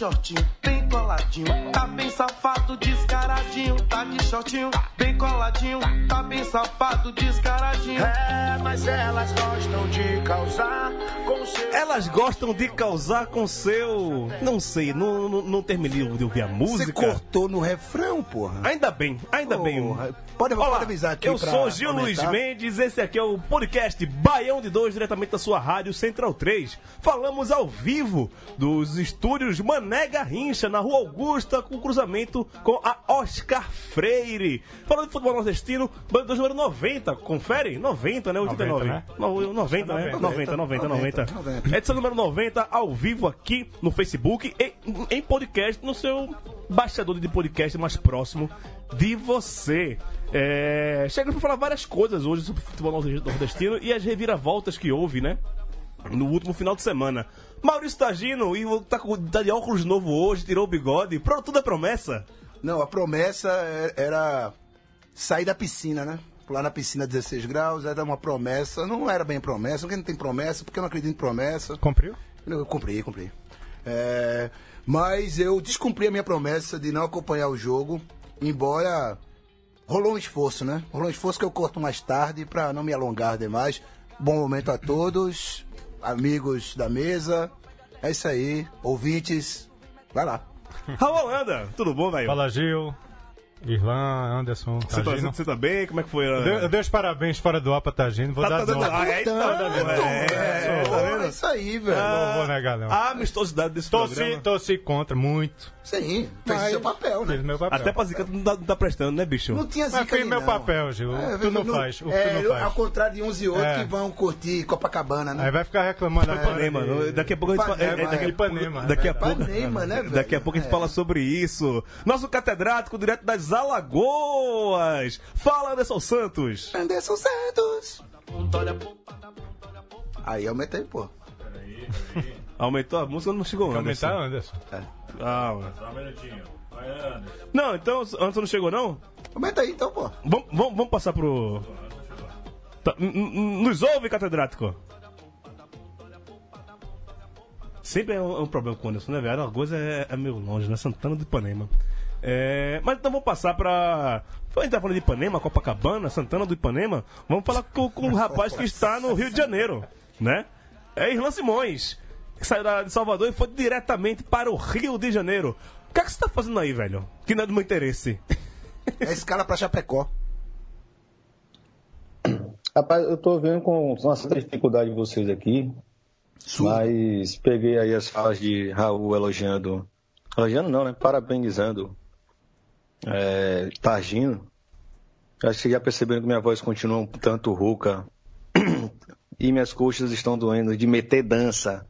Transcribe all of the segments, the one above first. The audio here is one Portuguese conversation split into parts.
Shortinho, bem coladinho, tá bem safado, descaradinho. Tá de shortinho, bem coladinho, tá bem safado, descaradinho. É, mas elas gostam de causar. Elas gostam de causar com seu. Não sei, não, não, não terminei de ouvir a Você música. cortou no refrão, porra. Ainda bem, ainda bem. Porra. Pode, Olá, pode avisar aqui eu pra sou Gil aumentar. Luiz Mendes, esse aqui é o podcast Baião de Dois, diretamente da sua rádio Central 3. Falamos ao vivo dos estúdios Mané Garrincha, na Rua Augusta, com cruzamento com a Oscar Freire. Falando de futebol nordestino, Baião de Dois número 90, confere? 90, né? 89. 90, né? No- 90, né? 90, 90, 90. 90. Edição número 90, ao vivo aqui no Facebook e em podcast, no seu baixador de podcast mais próximo de você. É, chegamos para falar várias coisas hoje sobre o futebol nordestino e as reviravoltas que houve, né? No último final de semana. Maurício Tagino, e tá, tá de óculos novo hoje, tirou o bigode. Pronto, tudo é promessa. Não, a promessa é- era sair da piscina, né? Pular na piscina 16 graus, era uma promessa. Não era bem promessa, porque não tem promessa, porque eu não acredito em promessa. Cumpriu? Eu cumpri, cumpri. É, mas eu descumpri a minha promessa de não acompanhar o jogo, embora rolou um esforço, né? Rolou um esforço que eu corto mais tarde para não me alongar demais. Bom momento a todos, amigos da mesa. É isso aí, ouvintes. Vai lá. Raul Holanda, tudo bom, velho? Fala Gil, Irlan, Anderson, Você tá, você tá bem? Como é que foi? a- Eu dei- eu dei os parabéns fora do ar pra Tagino, vou Tá- dar tá dando-. Ah, é, tá é, é, tá é isso aí, velho. Não vou negar, não. A amistosidade desse Torci, programa. torci contra, muito. Sim, fez Mas seu papel, né? Fiz meu papel. Até pra zica tu não tá, não tá prestando, né, bicho? Não tinha zica Mas ali, meu não. papel, Gil. Que tu não faz, o que tu é, não eu- faz. Ao contrário de uns e outros É. que vão curtir Copacabana, né? Aí vai ficar reclamando. Ipanema. de- Daqui a pouco a gente fala, é, é, Ipanema, daqui, a é. pouco- Ipanema, daqui a é pouco, Ipanema, né, velho? daqui a pouco a gente É. fala sobre isso. Nosso catedrático direto das Alagoas. Fala, Anderson Santos. Anderson Santos. Aí aumentei, pô. Aumentou a música, não chegou Anderson. Aumentar, Anderson. Calma. Não, então Anderson não chegou não? Aumenta aí então, pô. Vamos, vamos, vamos passar pro... Tá, nos ouve, catedrático? Sempre é um, é um problema com o Anderson, né, velho? Alagoas é, é meio longe, né? Santana do Ipanema. É, mas então vamos passar pra. A gente tá falando de Ipanema, Copacabana, Santana do Ipanema. Vamos falar com, com um rapaz que está no Rio de Janeiro, né? É Irlan Simões, que saiu da- de Salvador e foi diretamente para o Rio de Janeiro. O que, é que você tá fazendo aí, velho? Que não é do meu interesse. É escala pra Chapecó. Rapaz, eu tô vendo com uma certa dificuldade vocês aqui, mas peguei aí as falas de Raul elogiando. Elogiando não, né? Parabenizando é, Targino. Acho que já perceberam que minha voz continua um tanto rouca. E minhas coxas estão doendo de meter dança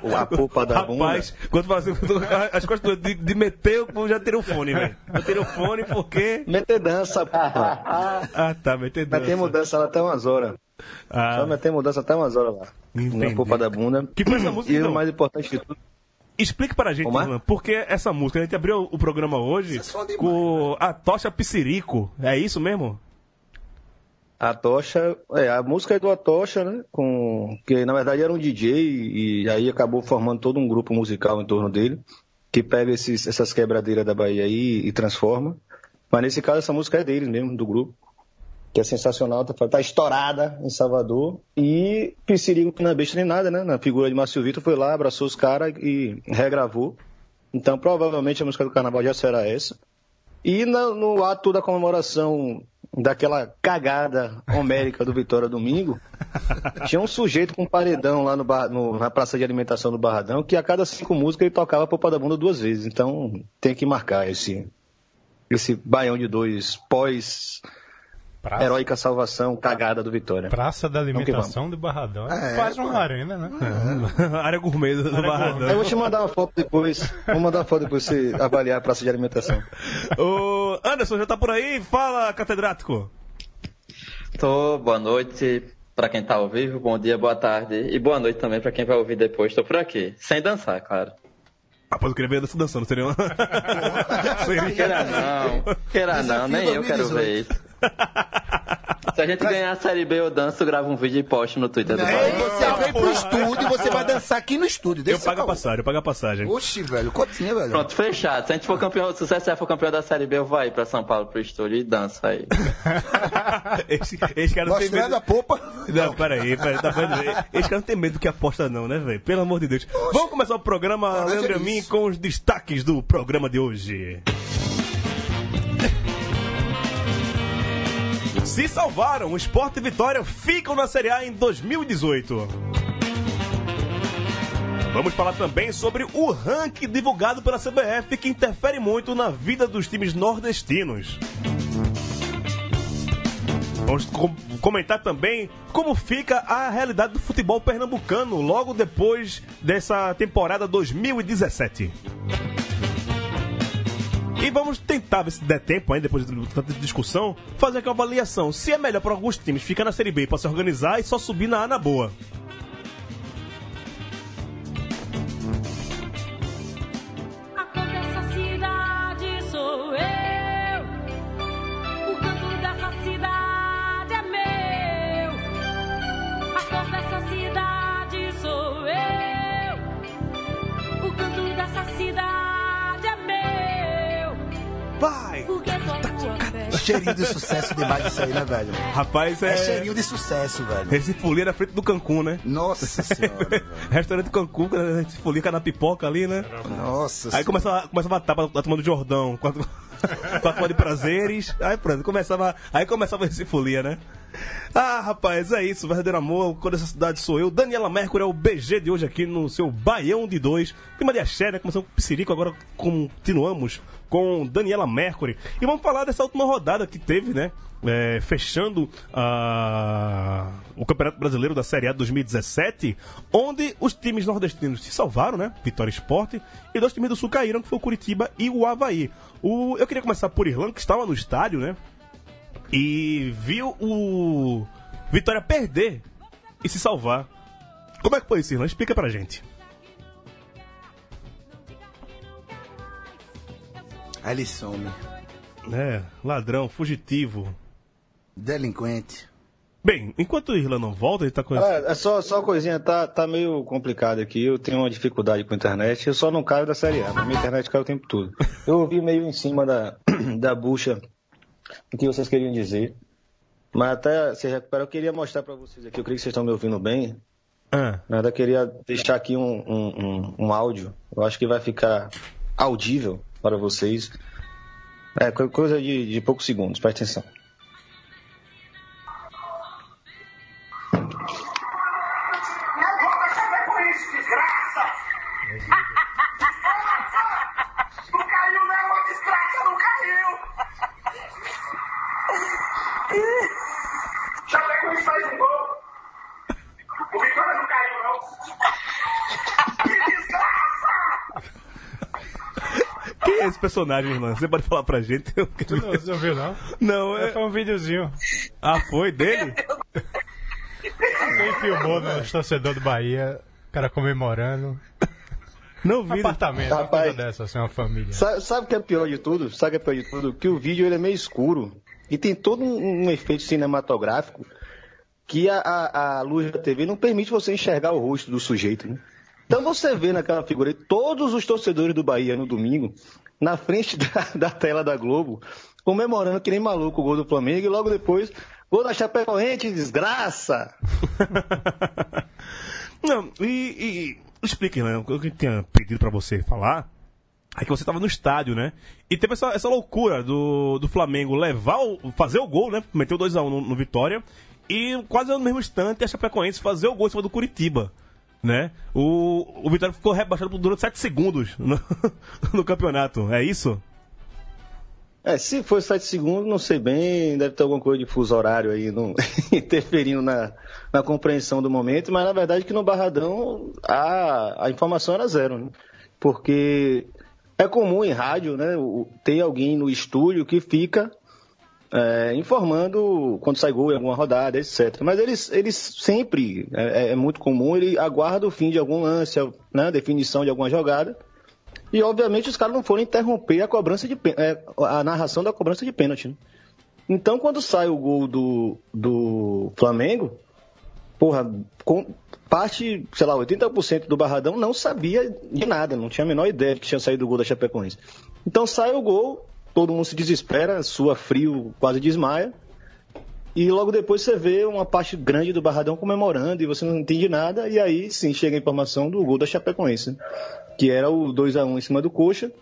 com a polpa da bunda. Rapaz, quando assim, as costas de, de meter, eu já tirei o fone, velho. Eu tirei o fone porque. Meter dança, porra. Ah, tá, meter dança. Meter mudança lá até umas horas. Ah, Só meter mudança até umas horas lá. Entendi. Na polpa da bunda. Que foi essa música, E então? o mais importante de tudo. Explique para a gente, é? Por que essa música? A gente abriu o programa hoje demais, com a Tocha Pissirico. É isso mesmo? A Tocha, é, a música é do Atocha, né? Com, que na verdade era um DJ e aí acabou formando todo um grupo musical em torno dele, que pega esses, essas quebradeiras da Bahia aí e transforma. Mas nesse caso essa música é deles mesmo, do grupo. Que é sensacional, tá, tá estourada em Salvador. E Piscirico, que não é besta nem nada, né? Na figura de Márcio Vitor, foi lá, abraçou os caras e regravou. Então provavelmente a música do carnaval já será essa. E na- no ato da comemoração daquela cagada homérica do Vitória domingo, tinha um sujeito com um paredão lá no, bar, no, na praça de alimentação do Barradão que a cada cinco músicas ele tocava Popa da Bunda duas vezes. Então tem que marcar esse, esse baião de dois pós Praça, heróica salvação cagada do Vitória. praça da alimentação do Barradão. É, Quase pô. uma arena, né? Área gourmet do Área Barradão. Eu vou te mandar uma foto depois. Vou mandar uma foto depois você avaliar a praça de alimentação. Ô, Anderson, já tá por aí? Fala, catedrático. Tô, boa noite pra quem tá ao vivo, bom dia, boa tarde e boa noite também pra quem vai ouvir depois. Tô por aqui, sem dançar, claro. Rapaz, eu queria ver Anderson dançando, seria uma... Queira não, queira não, Desafio nem eu quero 2018. ver isso. Se a gente ganhar a Série B, eu danço, gravo um vídeo e posto no Twitter do Bahia. você vem pro estúdio e você vai dançar aqui no estúdio. Eu Deixa pago a passagem, eu pago a passagem. Oxi, velho, cotinha, velho. Pronto, fechado. Se a gente for campeão, se o CSE for campeão da Série B, eu vou aí pra São Paulo pro estúdio e danço aí. esse, esse cara não tem medo... a popa. Não, peraí, peraí, tá vendo? Esse cara não tem medo do que aposta não, né, velho? Pelo amor de Deus. Vamos começar o programa, Leandro mim, com os destaques do programa de hoje. Se salvaram, o Sport e Vitória ficam na Série A em 2018. Vamos falar também sobre o ranking divulgado pela CBF que interfere muito na vida dos times nordestinos. Vamos com- comentar também como fica a realidade do futebol pernambucano logo depois dessa temporada 2017. E vamos tentar, ver se der tempo ainda, depois de tanta discussão, fazer aqui uma avaliação. Se é melhor para alguns times ficar na Série B para se organizar e só subir na A na boa. Vai! A tua festa. Cheirinho de sucesso demais isso aí, né, velho? Rapaz, É é. cheirinho de sucesso, velho. Esse folia na frente do Cancún, né? Nossa senhora. Restaurante Cancún, esse folia na pipoca ali, né? Nossa Aí senhora. começava, começava a tapa da turma do Jordão, com a, com a turma de prazeres. Aí pronto, começava, aí começava esse folia, né? Ah, rapaz, é isso, verdadeiro amor, quando essa cidade sou eu. Daniela Mercury é o BG de hoje aqui no seu Baião de Dois. Clima de axé, né? Começamos com o Psirico, agora continuamos com Daniela Mercury. E vamos falar dessa última rodada que teve, né? É, fechando a... o Campeonato Brasileiro da Série A 2017, onde os times nordestinos se salvaram, né? Vitória Esporte, e dois times do Sul caíram, que foi o Curitiba e o Havaí. O... Eu queria começar por Irlanda, que estava no estádio, né? E viu o Vitória perder e se salvar. Como é que foi isso, Irlanda? Explica pra gente. Aí ele some. É, ladrão, fugitivo. Delinquente. Bem, enquanto o Irlanda não volta, ele tá com. É, é só, só uma coisinha, tá, tá meio complicado aqui. Eu tenho uma dificuldade com a internet. Eu só não caio da série A, mas minha internet cai o tempo todo. Eu ouvi meio em cima da, da bucha o que vocês queriam dizer. Mas até se recuperar, eu queria mostrar pra vocês aqui. Eu creio que vocês estão me ouvindo bem. Ah, Mas eu queria deixar aqui um, um, um, um áudio. Eu acho que vai ficar audível para vocês. É, co- coisa de, de poucos segundos, presta atenção. Não vou mais saber por isso, desgraça! Já pegou isso faz um gol! O Vitória não caiu, não! Que desgraça! quem é esse personagem, Irlanda? Você pode falar pra gente? Eu Tu não, você não viu, não? Não, é. Foi um videozinho. Ah, foi dele? Quem filmou nos torcedores do Bahia, o cara comemorando. Não Um vi. apartamento, uma Rapaz. coisa dessa, assim, uma família. Sabe, sabe o que é pior de tudo? Sabe o que é pior de tudo? Que o vídeo ele é meio escuro e tem todo um, um efeito cinematográfico que a, a, a luz da TV não permite você enxergar o rosto do sujeito, né? Então você vê naquela figura todos os torcedores do Bahia no domingo, na frente da, da tela da Globo, comemorando que nem maluco o gol do Flamengo e logo depois, gol da Chapecoense, desgraça! Não, e, e explique, né? O que eu tinha pedido pra você falar Aí que você tava no estádio, né? E teve essa, essa loucura do, do Flamengo levar o, fazer o gol, né? Meteu 2x1 no, no Vitória. E quase no mesmo instante a Chapecoense fazer o gol em cima do Curitiba. Né? O, o Vitória ficou rebaixado por- durante 7 segundos no, no campeonato. É isso? É, se for 7 segundos, não sei bem, deve ter alguma coisa de fuso horário aí interferindo na, na compreensão do momento, mas na verdade que no Barradão a, a informação era zero, né? Porque é comum em rádio, né, ter alguém no estúdio que fica é, informando quando sai gol em alguma rodada, etc. Mas eles, eles sempre, é, é muito comum, ele aguarda o fim de algum lance, né, definição de alguma jogada, e obviamente os caras não foram interromper a cobrança de é, a narração da cobrança de pênalti. né? Então quando sai o gol do, do Flamengo, porra, com parte, sei lá, 80% do Barradão não sabia de nada, não tinha a menor ideia de que tinha saído o gol da Chapecoense. Então sai o gol, todo mundo se desespera, sua frio, quase desmaia. E logo depois você vê uma parte grande do Barradão comemorando e você não entende nada. E aí sim chega a informação do gol da Chapecoense, que era o 2 a 1 em cima do Coxa,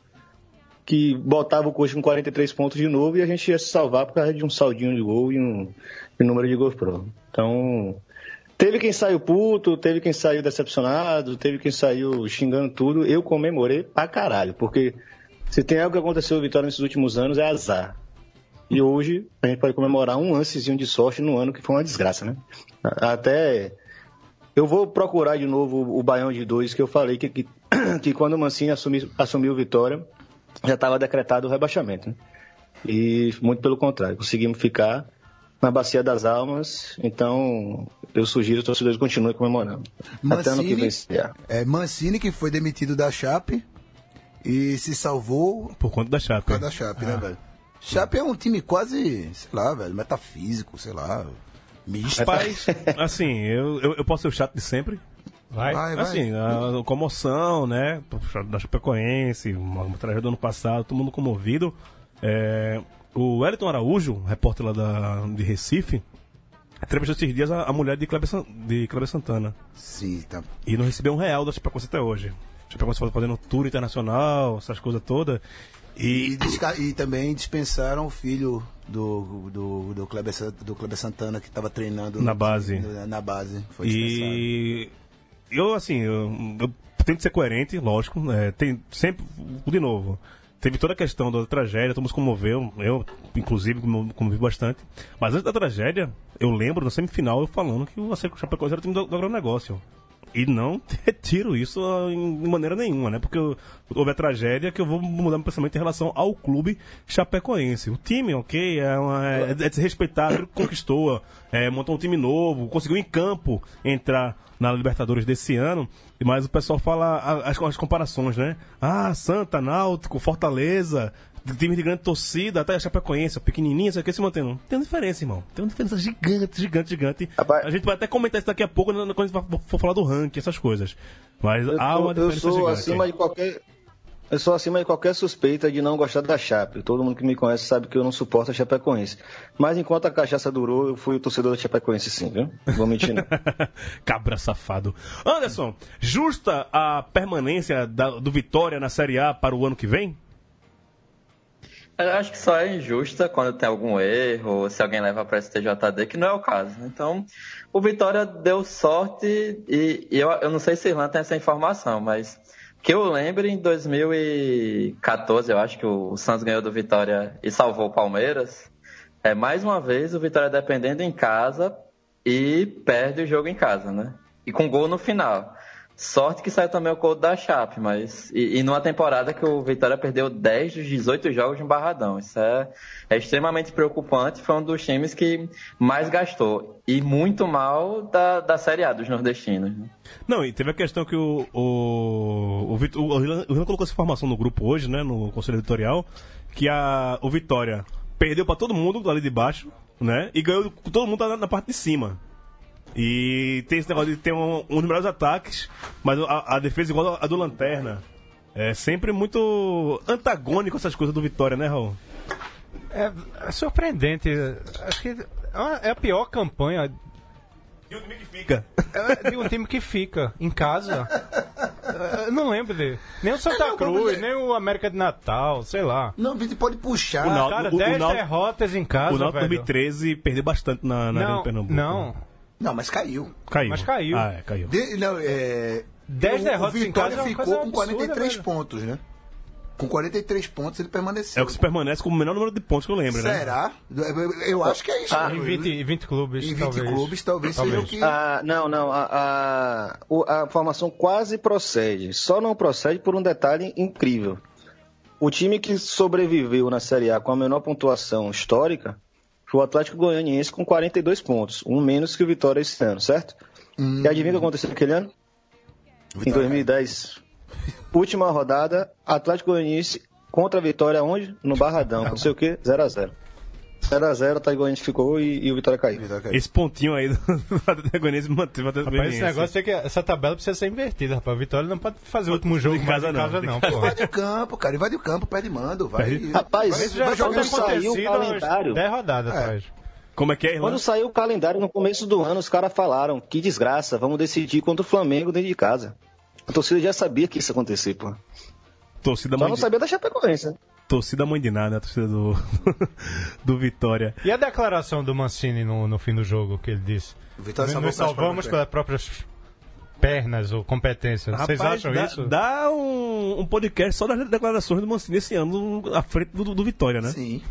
que botava o Coxa com 43 pontos de novo e a gente ia se salvar por causa de um saldinho de gol e um, e um número de gols pro. Então, teve quem saiu puto, teve quem saiu decepcionado, teve quem saiu xingando tudo. Eu comemorei pra caralho, porque se tem algo que aconteceu Vitória nesses últimos anos é azar. E hoje a gente pode comemorar um lancezinho de sorte no ano que foi uma desgraça, né? Até eu vou procurar de novo o Baião de dois que eu falei que, que, que quando o Mancini assumi, assumiu Vitória já estava decretado o rebaixamento. Né? E muito pelo contrário, conseguimos ficar na Bacia das Almas, então eu sugiro que os torcedores continuem comemorando. Até ano que vem. é, Mancini que foi demitido da Chape e se salvou Por conta da Chape. por causa da Chape, né, velho? Chape é um time quase, sei lá, velho, metafísico, sei lá, misto. Rapaz, assim, eu, eu, eu posso ser o chato de sempre. Vai. Vai, vai. Assim, a comoção, né? Da Chapecoense, uma, uma tragédia do ano passado, todo mundo comovido. É, o Wellington Araújo, repórter lá da, de Recife, entrevistou esses dias a, a mulher de Kleber, de Kleber Santana. Sim, tá. E não recebeu um real da Chapecoense até hoje. A Chapecoense fazendo tour internacional, essas coisas todas. E, E, e também dispensaram o filho do, do, do, Kleber, do Kleber Santana que estava treinando Na base. Na, na base. Foi. E eu, assim, eu, eu tento ser coerente, lógico. É, tem sempre, de novo, teve toda a questão da tragédia, todo mundo se comoveu, eu, inclusive, como- comovi bastante. Mas antes da tragédia, eu lembro, na semifinal, eu falando que o Acerco Chapecoense era o time do, do agronegócio. E não retiro isso de maneira nenhuma, né? Porque houve a tragédia que eu vou mudar meu pensamento em relação ao clube chapecoense. O time, ok, é, uma, é, é de se respeitar, aquilo que conquistou, é, montou um time novo, conseguiu em campo entrar na Libertadores desse ano, mas o pessoal fala as, as comparações, né? Ah, Santa, Náutico, Fortaleza, time de grande torcida, até a Chapecoense, pequenininha, isso aqui se mantendo. Tem uma diferença, irmão. Tem uma diferença gigante, gigante, gigante. Rapaz- a gente vai até comentar isso daqui a pouco né, quando a gente for- falar do ranking, essas coisas. Mas Eu, há uma tô- eu diferença sou gigante. acima de qualquer. Eu sou acima de qualquer suspeita de não gostar da Chape. Todo mundo que me conhece sabe que eu não suporto a Chapecoense. Mas enquanto a cachaça durou, eu fui o torcedor da Chapecoense sim, viu? Não vou mentir não. Cabra safado. Anderson, justa a permanência da- do Vitória na Série A para o ano que vem? Eu acho que só é injusta quando tem algum erro, se alguém leva para STJD, que não é o caso. Então, o Vitória deu sorte e, e eu, eu não sei se Irlanda tem essa informação, mas que eu lembro em 2014, eu acho que o Santos ganhou do Vitória e salvou o Palmeiras. É mais uma vez o Vitória dependendo em casa e perde o jogo em casa, né? E com gol no final. Sorte que saiu também o gol da Chape, mas. E, e numa temporada que o Vitória perdeu 10 dos 18 jogos no Barradão. Isso é, é extremamente preocupante. Foi um dos times que mais gastou. E muito mal da, da Série A dos nordestinos. né? Não, e teve a questão que o. O, o, o, Irlan- o colocou essa informação no grupo hoje, né? No Conselho Editorial, que a, o Vitória perdeu para todo mundo ali de baixo, né? E ganhou todo mundo na, na parte de cima. E tem esse negócio de ter um, um dos melhores ataques, mas a, a defesa igual a do Lanterna. É sempre muito antagônico essas coisas do Vitória, né, Raul? É, é surpreendente. Acho que é é a pior campanha E o time que fica. é de um time que fica em casa. Eu não lembro dele. Nem o Santa É, não, Cruz, nem o América de Natal, sei lá. Não, a gente pode puxar. O Náutico- Cara, o- o 10 Náutico- derrotas em casa, o Náutico velho. 2013 perdeu bastante na, na Arena Não, de Pernambuco. não. Não, mas caiu. Caiu. Mas caiu. Ah, é, caiu. De- não, é, Dez o- derrotas o em Vitória é ficou com absurda, 43 velho. pontos, né? Com 43 pontos ele permaneceu. É o que se permanece com o menor número de pontos que eu lembro, né? Será? Eu acho que é isso. Em 20, 20 clubes, Em 20 talvez. clubes, talvez, seja o que. Ah, não, não. A, a, a formação quase procede. Só não procede por um detalhe incrível. O time que sobreviveu na Série A com a menor pontuação histórica foi o Atlético Goianiense com 42 pontos. Um menos que o Vitória esse ano, certo? E adivinha o que aconteceu naquele ano? Em 2010. Última rodada, Atlético Goianiense contra a Vitória onde? No Barradão. Não sei o que, 0x0. 0x0, o Atlético Goianiense ficou e, e o Vitória caiu. Esse pontinho aí do Atlético Goianiense manteve o Atlético Rapaz, esse negócio é que essa tabela precisa ser invertida, rapaz. O Vitória não pode fazer o último jogo em casa, não. casa, não, pô. Invade o campo, cara. Invade o campo, perde mando. Vai, Rapaz, vai, vai quando jogar saiu o calendário. 10 rodadas É. atrás. Como é que é, Irlanda? Quando saiu o calendário no começo do ano, os caras falaram: que desgraça, vamos decidir contra o Flamengo dentro de casa. A torcida já sabia que isso ia acontecer, pô. Torcida Só mãe, não de... sabia da Chapecoense. né? Torcida mãe de nada, a torcida do... do Vitória. E a declaração do Mancini no, no fim do jogo, que ele disse? O Vitória Nos salvamos pelas próprias pernas ou competências. Vocês Rapaz, acham dá, isso? Dá um, um podcast só das declarações do Mancini esse ano à frente do, do Vitória, né? Sim.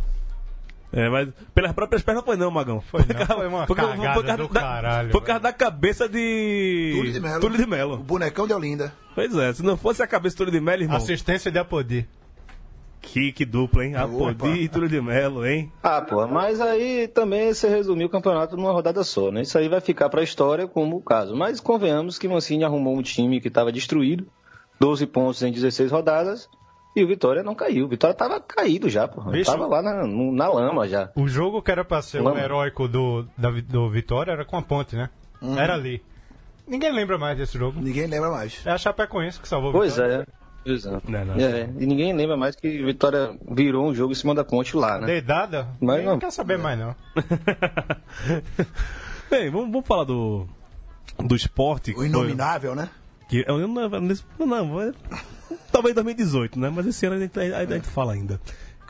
É, mas pelas próprias pernas foi não, Magão. Foi não, foi uma cagada por causa do da, caralho, Foi por causa da cabeça de... Túlio de Melo. Túlio de O Melo. bonecão de Olinda. Pois é, se não fosse a cabeça do Túlio de Melo, irmão... Assistência de Apodi. Que, que dupla, hein? Opa. Apodi e Túlio de Melo, hein? Ah, pô, mas aí também você resumiu o campeonato numa rodada só, né? Isso aí vai ficar pra história como o caso. Mas convenhamos que Mancini arrumou um time que estava destruído, 12 pontos em 16 rodadas, e o Vitória não caiu. O Vitória tava caído já, pô. Vixe. Tava lá na, na lama já. O jogo que era pra ser Lama. heróico do, da, do Vitória era com a ponte, né? Uhum. Era ali. Ninguém lembra mais desse jogo. Ninguém lembra mais. É a Chapecoense que salvou o Pois Vitória. é. É. Não, não. É, E ninguém lembra mais que Vitória virou um jogo em cima da ponte lá, né? Deidada? Mas não. quer saber mais, não. Bem, vamos, vamos falar do, do esporte. O foi- inominável, né? Que, eu não, não, não, é- talvez 2018, né? Mas esse ano a gente, a, a gente fala ainda.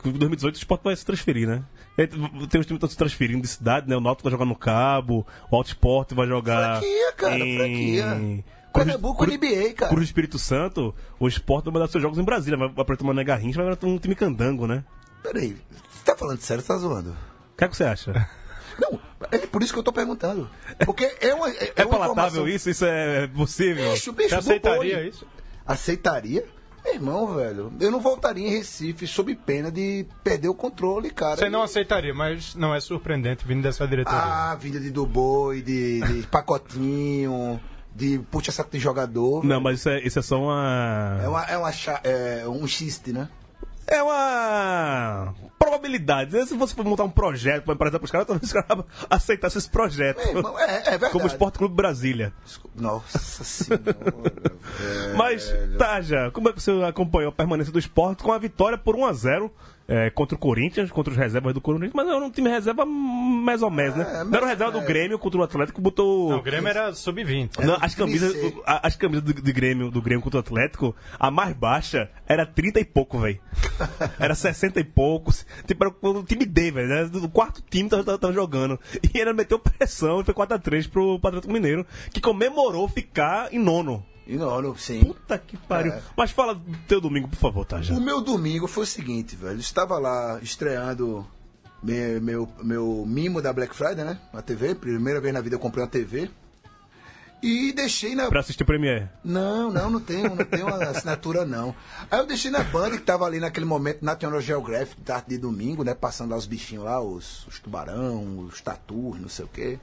Que em 2018 o esporte vai se transferir, né? Tem os times que estão se transferindo de cidade, né? O Náutico vai jogar no Cabo, o Alto Esporte vai jogar. Franquia, cara, em... franquia. Cruz, Pernambuco Cruz, NBA, cara. Cruz do Espírito Santo, o esporte vai mandar seus jogos em Brasília. Vai, vai pra tomar Garrincha, vai pra um time candango, né? Peraí, você tá falando sério, você tá zoando? O que, é que você acha? Não, é por isso que eu tô perguntando. Porque é uma. É, É, uma palatável informação- isso? Isso é possível? Bicho, bicho, Você não aceitaria pode. isso? Aceitaria? Meu irmão, velho, eu não voltaria em Recife sob pena de perder o controle, cara. Você não E- aceitaria, mas não é surpreendente vindo dessa diretoria. Ah, vida de do boi, de, de pacotinho, de puxa saco de jogador. Não, mas isso é, isso é só uma. É, uma, é, uma, é um xiste, né? É uma probabilidade. Se você for montar um projeto para emprestar pros caras, talvez os caras aceitassem esse projeto. Irmão, é, é verdade. Como o Esporte Clube Brasília. Nossa senhora. Mas, Taja, como é que você acompanhou a permanência do esporte com a vitória por 1x0 é, contra o Corinthians, contra os reservas do Corinthians, mas era um time reserva mais ou menos, né? É, Não era o mas- reserva do é. Grêmio contra o Atlético, botou. Não, o Grêmio era sub-20. Não, Era as camisas, as camisas do, do Grêmio, do Grêmio contra o Atlético, a mais baixa era 30 e pouco, velho. Era 60 e poucos. Tipo, era o time D, velho. né? Do quarto time tava, tava- tava jogando. E ele meteu pressão e foi 4x3 pro, pro Atlético Mineiro, que comemorou ficar em nono. E sim. Puta que pariu. É. Mas fala do teu domingo, por favor, Taja. O meu domingo foi o seguinte, velho. Eu estava lá estreando meu, meu, meu mimo da Black Friday, né? Na TV. Primeira vez na vida eu comprei uma TV. E deixei na. Pra assistir o Premiere. Não, não, não tenho, não tenho uma assinatura, não. Aí eu deixei na banda que tava ali naquele momento, National Geographic, tarde de domingo, né? Passando lá os bichinhos lá, os, os tubarão, os tatus, não sei o quê.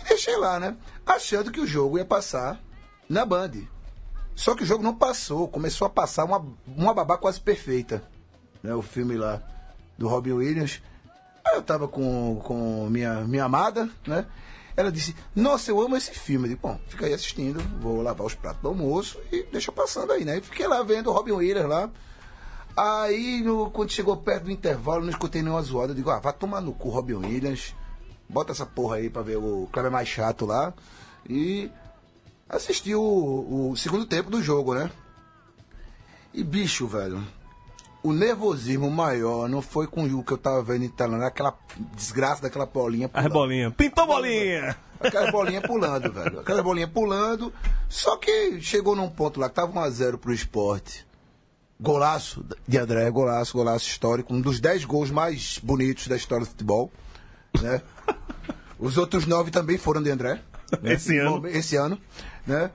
E deixei lá, né? Achando que o jogo ia passar na Band. Só que o jogo não passou, começou a passar uma, uma babá quase perfeita. Né? O filme lá do Robin Williams. Aí eu tava com, com minha, minha amada, né? Ela disse, nossa, eu amo esse filme. Eu disse, bom, fica aí assistindo, vou lavar os pratos do almoço e deixa passando aí, né? E fiquei lá vendo o Robin Williams lá. Aí, no- quando chegou perto do intervalo, não escutei nenhuma zoada. Eu digo, ah, vai tomar no cu, Robin Williams. Bota essa porra aí pra ver o Kleber mais chato lá. E assisti o, o segundo tempo do jogo, né? E bicho, velho, o nervosismo maior não foi com o que eu tava vendo em Italana, aquela desgraça daquela bolinha As bolinhas. Pintou bolinha! Aquela bolinha pulando, velho. Aquela bolinha pulando. Só que chegou num ponto lá que tava 1x0 pro esporte. Golaço de André, golaço, golaço histórico. Um dos 10 gols mais bonitos da história do futebol. Né? Os outros nove também foram de André. né? Esse ano. Esse ano. Né?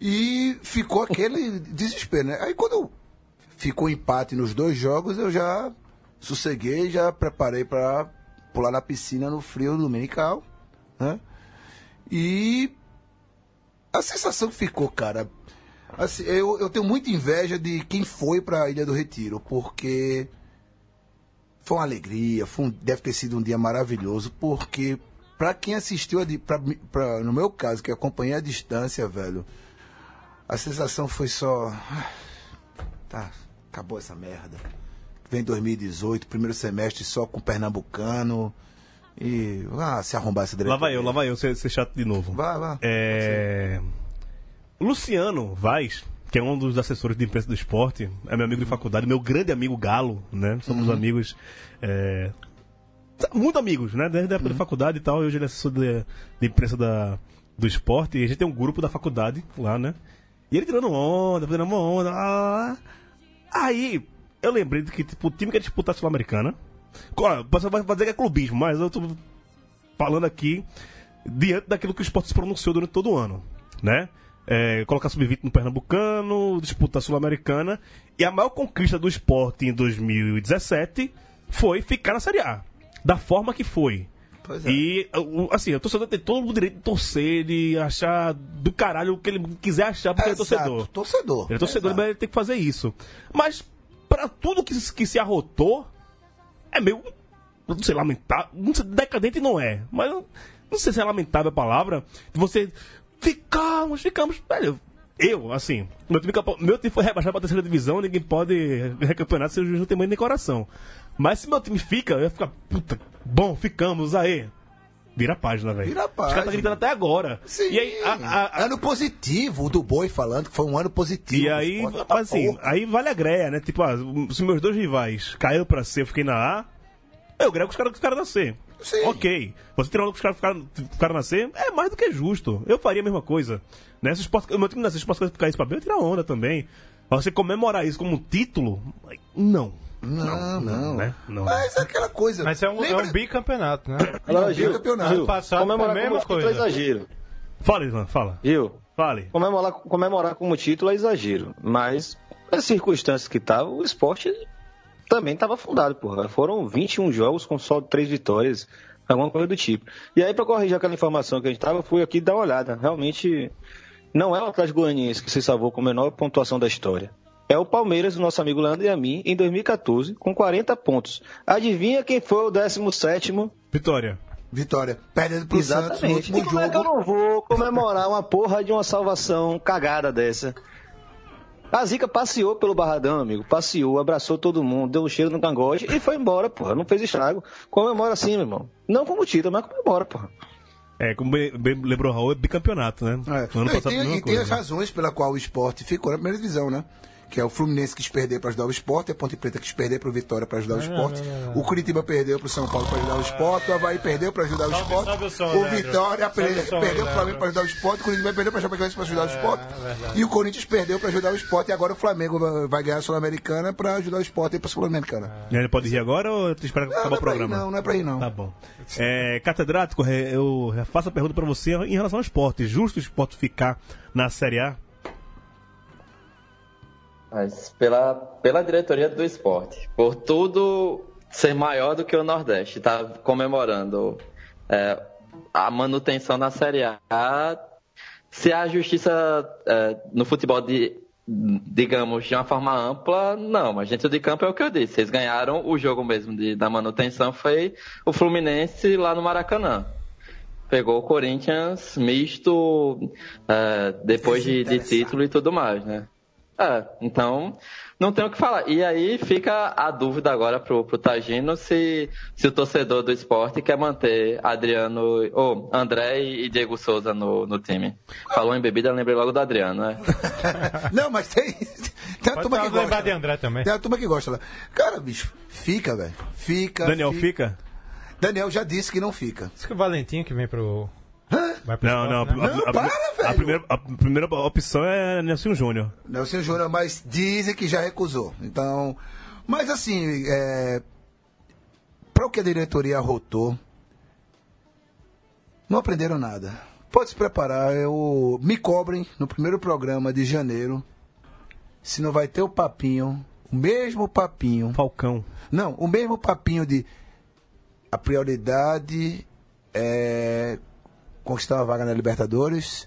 E ficou aquele desespero, né? Aí quando ficou empate nos dois jogos, eu já sosseguei, já preparei para pular na piscina no frio dominical, né? E a sensação que ficou, cara, assim, eu, eu tenho muita inveja de quem foi para a Ilha do Retiro, porque foi uma alegria, foi um- deve ter sido um dia maravilhoso, porque para quem assistiu, a pra, pra- no meu caso, que acompanhei a distância, velho, a sensação foi só. "Ah, Tá, acabou essa merda. Vem 2018, primeiro semestre só com pernambucano. E. Ah, se arrombar essa Lá diretoria. vai eu, lá vai eu ser, ser chato de novo. Vai, vai. É... Luciano Vaz, que é um dos assessores de imprensa do esporte, é meu amigo de faculdade, meu grande amigo Galo, né? Somos amigos. é, Muito amigos, né? Desde a época da faculdade e tal. Hoje ele é assessor de, de imprensa da, do esporte. E a gente tem um grupo da faculdade lá, né? E ele tirando onda, fazendo uma onda. lá, lá. Aí, eu lembrei de que tipo, o time que ia disputar a Sul-Americana. O pessoal vai dizer que é clubismo, mas eu tô falando aqui diante daquilo que o esporte se pronunciou durante todo o ano, né? É, colocar sub-20 no Pernambucano, disputa sul-americana. E a maior conquista do esporte em 2017 foi ficar na Série A. Da forma que foi. É. E, assim, o torcedor tem todo o direito de torcer, de achar do caralho o que ele quiser achar, porque ele é Exato, torcedor. Torcedor. Ele é torcedor, Exato. mas ele tem que fazer isso. Mas, pra tudo que, se- que se arrotou, é meio. Não sei, lamentável. Decadente não é. Mas não sei se é lamentável a palavra. Você. Ficamos, ficamos. Velho, eu, assim. Meu time, meu time foi rebaixado pra terceira divisão. Ninguém pode recampeonato se o juiz não tem mãe nem coração. Mas se meu time fica, eu ia ficar. Puta, bom, ficamos, aí. Vira a página, velho. Vira a Os caras página. tá gritando até agora. Sim. E aí, a- a- a- Ano positivo, o do Boi falando que foi um ano positivo. e aí, esporte, tá assim, porra. aí vale a greia, né? Tipo, ah, se meus dois rivais caíram pra C, eu fiquei na A, eu grego os caras que ficaram na C. Sim. Ok. Você tirando os caras que ficaram, ficaram na C, é mais do que justo. Eu faria a mesma coisa. Né? Se o esporte, o meu time nascesse, se o esporte caísse pra B, eu tirar onda também. Mas você comemorar isso como um título, não. Não, não. Né? Não. Mas é aquela coisa. Mas é um, é Lembra- um bicampeonato, né? Agora, Não, Gil, campeonato. Gil, Passado comemorar mesma como título é coisa. exagero. Fala, Ivan, fala. Gil, Fale. comemorar, comemorar como título é exagero. Mas, as circunstâncias que tava, o esporte também estava fundado, porra. Foram 21 jogos com só 3 vitórias, alguma coisa do tipo. E aí, para corrigir aquela informação que a gente tava, eu fui aqui dar uma olhada. Realmente, não é o Atlético Goianiense que se salvou com a menor pontuação da história. É o Palmeiras, do nosso amigo Leandro e a mim, em 2014, com 40 pontos. Adivinha quem foi o 17º? Vitória. Vitória. Perdendo pro Santos no Exatamente. último E como é que eu jogo. não vou comemorar uma porra de uma salvação cagada dessa? A Zica passeou pelo Barradão, amigo. Passeou, abraçou todo mundo, deu um cheiro no cangote e foi embora, porra. Não fez estrago. Comemora assim, meu irmão. Não como título, mas comemora, porra. É, como bem, bem lembrou o Raul, é bicampeonato, né? É. No ano Não, e passado, tem, a mesma e tem coisa, as né? razões pela qual o esporte ficou na primeira divisão, né? Que é o Fluminense que quis perder para ajudar o esporte, a Ponte Preta quis perder para o Vitória para ajudar o esporte, o Curitiba perdeu para o São Paulo para ajudar o esporte, o Havaí perdeu para ajudar o Sobe- esporte, sobe o som, o. Vitória Sobe o perdeu para o. Flamengo para ajudar o esporte, o Curitiba perdeu para Chapecoense para ajudar o esporte, verdade. e o Corinthians perdeu para ajudar o esporte, e agora o Flamengo vai- ganhar a Sul-Americana para ajudar o esporte para a Sul-Americana. E aí, pode rir agora ou tu espera Não, acabar não o é ir programa? não, não é pra ir não. Tá bom. É, catedrático, eu faço a pergunta pra você em relação ao esporte. Justo o esporte ficar na Série A? Mas pela, pela diretoria do esporte, por tudo ser maior do que o Nordeste, tá comemorando é, a manutenção na Série A. Se a justiça é, no futebol, de, digamos, de uma forma ampla, não. Mas dentro de campo é o que eu disse. Eles ganharam o jogo mesmo de, da manutenção, foi o Fluminense lá no Maracanã. Pegou o Corinthians misto é, depois de, de título e tudo mais, né? É, então não tem o que falar. E aí fica a dúvida agora pro, pro Tagino se, se o torcedor do esporte quer manter Adriano, ou André e Diego Souza no, no time. Falou em bebida, lembrei logo do Adriano, né? Não, mas tem, tem Pode turma que lembrar gosta. de André também. Tem uma turma que gosta lá. Cara, bicho, fica, velho. Fica. Daniel fica? Daniel já disse que não fica. Diz que o Valentinho que vem pro. Vai pro Não, não. esporte, né? a- Não, a, para, a velho. primeira, a primeira opção é Nelson Júnior. Nelson Júnior, mas dizem que já recusou. Então. Mas assim, é. Para o que a diretoria arrotou, não aprenderam nada. Pode se preparar, eu me cobrem no primeiro programa de janeiro. Se não vai ter o papinho, o mesmo papinho. Falcão. Não, o mesmo papinho de a prioridade é conquistar uma vaga na Libertadores.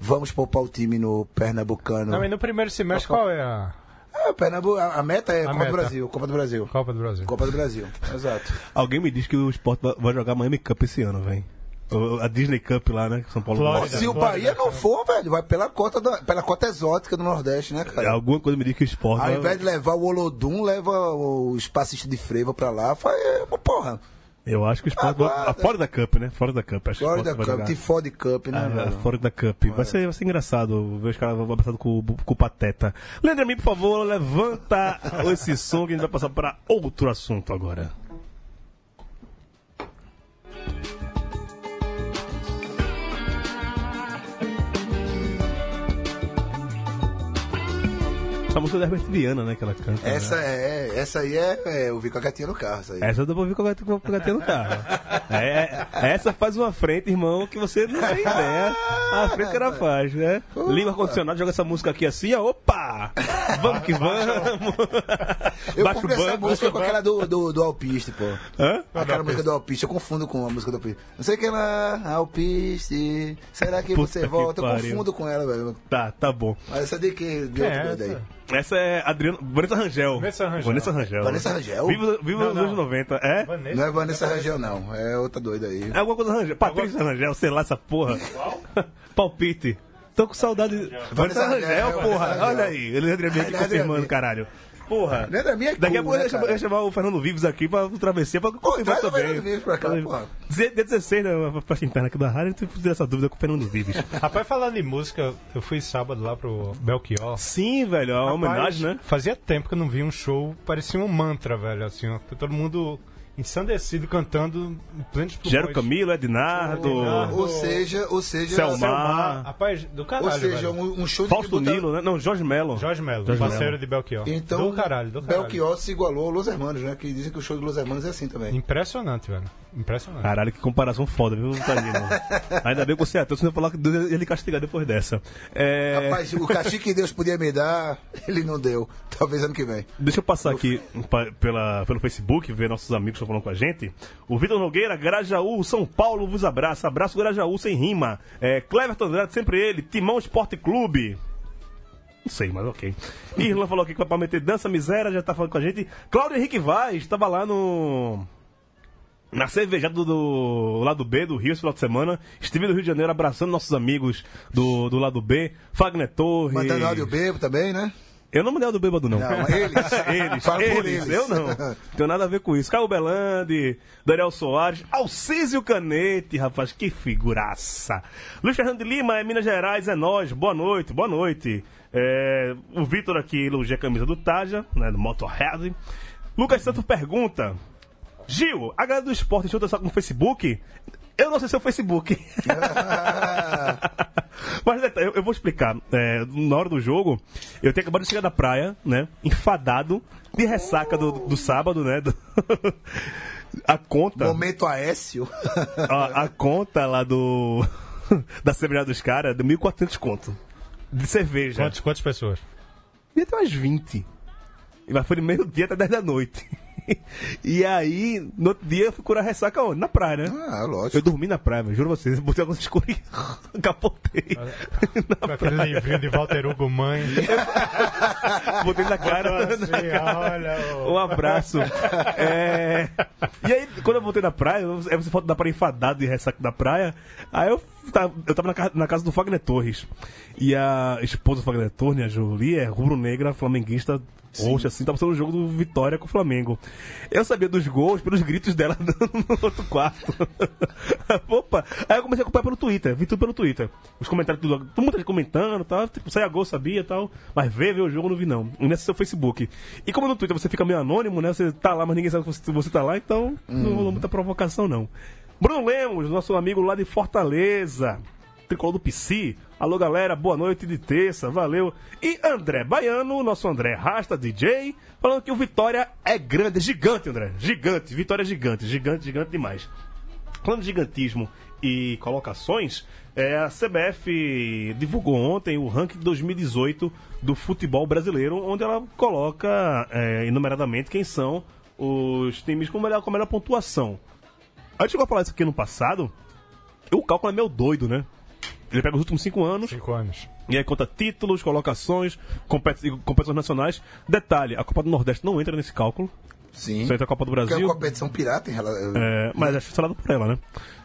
Vamos poupar o time no Pernambucano. Não, e no primeiro semestre qual é a É, Pernambu- a, meta é A Copa meta. do Brasil, Copa do Brasil. Copa do Brasil? Copa do Brasil, exato. Alguém me diz que o Sport vai- jogar Miami Cup esse ano, velho. A Disney Cup lá, né? que São Paulo. Flórida. Se o Flórida, Bahia não for, velho, vai pela cota, da, pela cota exótica do Nordeste, né, cara? Alguma coisa me diz que o Sport Ao vai- invés de levar o Olodum, leva os passistas de frevo pra lá. Faz, é, porra. Eu acho que o Sport. Agora- ah, Fora da Cup, né? Fora da Cup. Acho Sport vai Cup, jogar. Tifode Cup, né, velho? fora da Cup. Vai ser, vai ser engraçado ver os caras abraçados com, com o Pateta. Leandro por favor, levanta esse som que a gente vai passar para outro assunto agora. Essa música é da Herbert Viana, né? Que ela canta. Essa, né? é, essa aí é, é eu vi com a gatinha no carro, essa aí. Essa eu vou ver com a gatinha no carro. É, essa faz uma frente, irmão, que você não tem ideia. A frente que ela faz, né? Liga o ar-condicionado, joga essa música aqui assim, ó. Opa! Vamos que vamos! Eu Baixa o confundo essa música com aquela do, do, do Alpiste, pô. Hã? Aquela música do Alpiste, eu confundo com a música do Alpiste. Não sei que lá, Alpiste, será que Puta você que volta? Eu pariu. confundo com ela, velho. Tá, tá bom. Mas essa de que? De É, outro doido aí. Essa. É Adriana. Vanessa Rangel. Vanessa Rangel. Vanessa Rangel. Vanessa Rangel? Viva, viva Não, os anos não. 90. É? Vanessa. Não é Vanessa Rangel, não. É outra doida aí. É alguma coisa Rangel. Patrícia Rangel, sei lá essa porra. Palpite. Tô com saudade. Vanessa Vanessa Rangel, Rangel, porra. Vanessa Rangel. Olha aí. Ele Adriano aqui confirmando, caralho. Porra. Amigo é Daqui a pouco né, eu ia chamar- cara? eu ia chamar o Fernando Vives aqui pra travessia pra confirmar traz o também. Fernando Vives pra cá, porra. Dia 16, né, a faixa interna aqui da rádio, eu tive essa dúvida com o Fernando Vives. Rapaz, falando em música, eu fui sábado lá pro Belchior. Sim, velho, é uma Rapaz, homenagem, né? Fazia tempo que eu não vi um show, parecia um mantra, velho, assim, ó, todo mundo ensandecido cantando em plenos pulmões. Gero Camilo, Ednardo, Ednardo. Ou seja, ou seja... Selma. Selmar. Rapaz, do Ou caralho, seja, velho. um, um show de Fausto tributa- Nilo, né? Não, Jorge Melo. Jorge Melo, Jorge parceiro Melo. de Belchior. Então, do caralho, do caralho. Belchior se igualou ao Los Hermanos, né? Que dizem que o show de Los Hermanos é assim também. Impressionante, velho. Impressionante. Caralho, que comparação foda, viu, Tadinho? Ainda bem que você é ateu, senão eu falar que Deus ia lhe castigar depois dessa. É, Rapaz, o castigo que Deus podia me dar, ele não deu. Talvez ano que vem. Deixa eu passar aqui pa- pela, pelo Facebook, ver nossos amigos que estão falando com a gente. O Vitor Nogueira, Grajaú, São Paulo vos abraça. Abraço Grajaú sem rima. É, Cleverton Andrade, sempre ele. Timão Esporte Clube. Não sei, mas ok. Irlan falou aqui que vai pra meter dança miséria, já tá falando com a gente. Cláudio Henrique Vaz, estava lá no. Na cervejada do, do lado B do Rio esse final de semana. Estive no Rio de Janeiro abraçando nossos amigos do, do lado B. Fagner Torres. Mandando áudio bebo também, né? Eu não mandei o do bêbado, não. Não, eles. eles, eles, eles. eu não. Tenho nada a ver com isso. Caio Belandi, Daniel Soares, Alcísio Canete, rapaz, que figuraça. Luiz Fernando de Lima, é Minas Gerais, é nós. Boa noite, boa noite. É, o Vitor aqui elogia a camisa do Taja, né, do Motorhead. Lucas Santos pergunta: Gil, a galera do esporte deixou só no Facebook? Eu não sei seu Facebook. Mas eu, eu vou explicar. É, na hora do jogo, eu tinha acabado de chegar da praia, né? Enfadado, de ressaca do, do sábado, né? do- a conta. Momento Aécio. A, a conta lá do. da cerveja dos caras, de 1.400 conto. De cerveja. Quantas, quantas pessoas? Devia ter umas 20. Mas foi de meio-dia até 10 da noite. E aí, no outro dia, eu fui curar ressaca onde? Na praia, né? Ah, lógico. Eu dormi na praia, velho, juro vocês. Botei óculos escuros e capotei. Com aquele livrinho de Walter Hugo Mãe. Botei na cara. Assim, olha, Um abraço. É, E aí, quando eu voltei na praia, eu- aí você foto da praia enfadado de ressaca da praia. Aí eu tava, eu tava na, casa, na casa do Fagner Torres. E a esposa do Fagner Torres, a Jolie, é rubro-negra, flamenguista, roxa, assim, tava passando o jogo do Vitória com o Flamengo. Eu sabia dos gols pelos gritos dela no outro quarto. Opa! Aí eu comecei a acompanhar pelo Twitter, vi tudo pelo Twitter. Os comentários, tudo, todo mundo comentando, tal, tipo, saia gol, sabia tal. Mas ver, ver o jogo, não vi não. E nesse seu Facebook. E como no Twitter você fica meio anônimo, né? Você tá lá, mas ninguém sabe que você, você tá lá, então não rolou muita provocação, não. Bruno Lemos, nosso amigo lá de Fortaleza. Tricolor do PC. Alô, galera, boa noite de terça, valeu. E André Baiano, nosso André Rasta, DJ, falando que o Vitória é grande, gigante, André. Gigante, Vitória é gigante, gigante, gigante demais. Falando de gigantismo e colocações, é, a CBF divulgou ontem o ranking de 2018 do futebol brasileiro, onde ela coloca é, enumeradamente quem são os times com melhor, com melhor pontuação. A gente chegou a falar isso aqui no passado, o cálculo é meio doido, né? Ele pega os últimos cinco anos, Cinco anos. e aí conta títulos, colocações, competi- competições nacionais. Detalhe, a Copa do Nordeste não entra nesse cálculo. Sim. Só entra a Copa do Porque é Brasil. uma competição pirata em relação. É, mas acho falado por ela, né?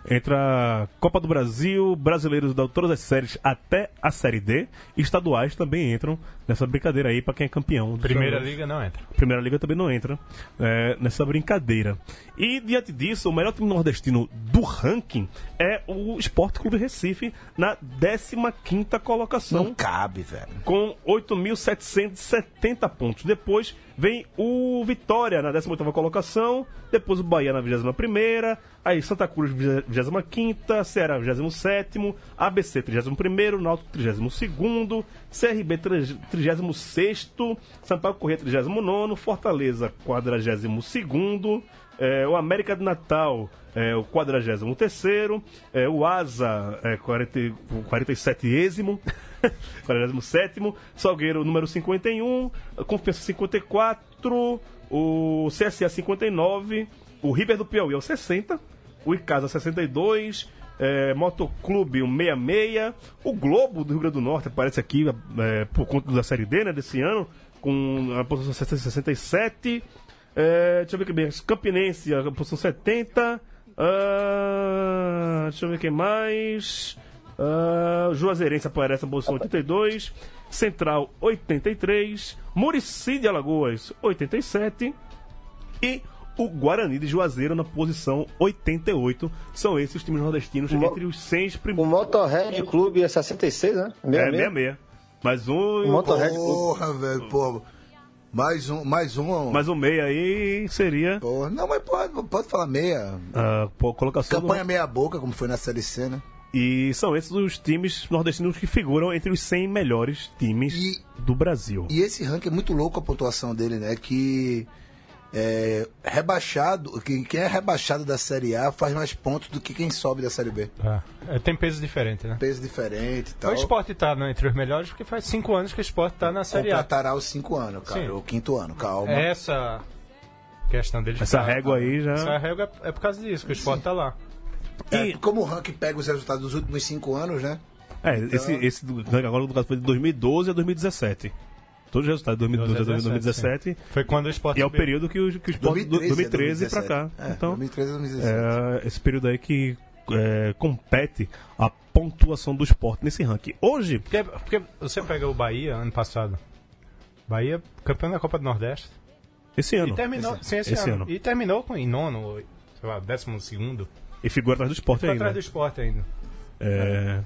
Entra Copa do Brasil, brasileiros da todas as séries até a Série D, e estaduais também entram nessa brincadeira aí pra quem é campeão. Primeira estaduais. liga não entra. Primeira Liga também não entra é, nessa brincadeira. E diante disso, o melhor time nordestino do ranking é o Esporte Clube Recife na 15 colocação Não cabe, velho. com 8.770 pontos. Depois vem o Vitória na 18ª colocação, depois o Bahia na 21ª, aí Santa Cruz 25ª, Ceará 27º, ABC 31º, Náutico 32º, CRB 36º, Sampaio Corrêa 39º, Fortaleza 42º, é, o América de Natal é o 43º, é, o Asa é 40, o 47º, 47º, Salgueiro número 51, Confiança 54, o CSA 59, o River do Piauí é o 60, o Icasa 62, é, Motoclube o 66, o Globo do Rio Grande do Norte aparece aqui é, por conta da Série D né, desse ano, com a posição 67. É, deixa eu ver aqui bem. Campinense, a posição 70. Ah, deixa eu ver quem mais. Ah, Juazeirense aparece na posição 82. Central, 83. Murici de Alagoas, 87. E o Guarani de Juazeiro na posição 88. São esses os times nordestinos Mo- entre os seis O primeiros. Motorhead Clube é 66, né? É, 66. 66. Mais um. O Motorhead Clube. Porra, velho, pô. Mais um, mais um. Mais um meia aí seria Porra. Não, mas pode, pode falar meia. a pô, colocação. do- Campanha meia boca, como foi na Série C, né? E são esses os times nordestinos que figuram entre os 100 melhores times E- do Brasil. E esse ranking é muito louco a pontuação dele, né? Que é, rebaixado, que quem é rebaixado da Série A faz mais pontos do que quem sobe da Série B. Tá. É, tem peso diferente, né? Peso diferente e tal. O esporte tá no- entre os melhores porque faz cinco anos que o esporte tá na Série A. Completará os cinco anos, cara. Sim. O quinto ano, calma. É Essa questão deles. Essa ficar- régua aí já- Essa régua é por causa disso, que o esporte tá lá. É, E- como o ranking pega os resultados dos últimos cinco anos, né? É, esse, esse do- agora do caso foi de 2012 a 2017. Todos os resultados de 2012 a 2017. sim. Foi quando o esporte E é o período que o, que o Sport, 2013, 2013 pra cá. É, então, 2013 a 2017. é esse período aí que é, compete a pontuação do esporte nesse ranking. Hoje, Porque, porque você pega o Bahia ano passado. Bahia, campeão da Copa do Nordeste. esse ano. E terminou, sim, esse, Esse ano. ano. E terminou com, em nono, sei lá, décimo segundo. E figura atrás do esporte Ficou ainda. atrás do esporte ainda. É,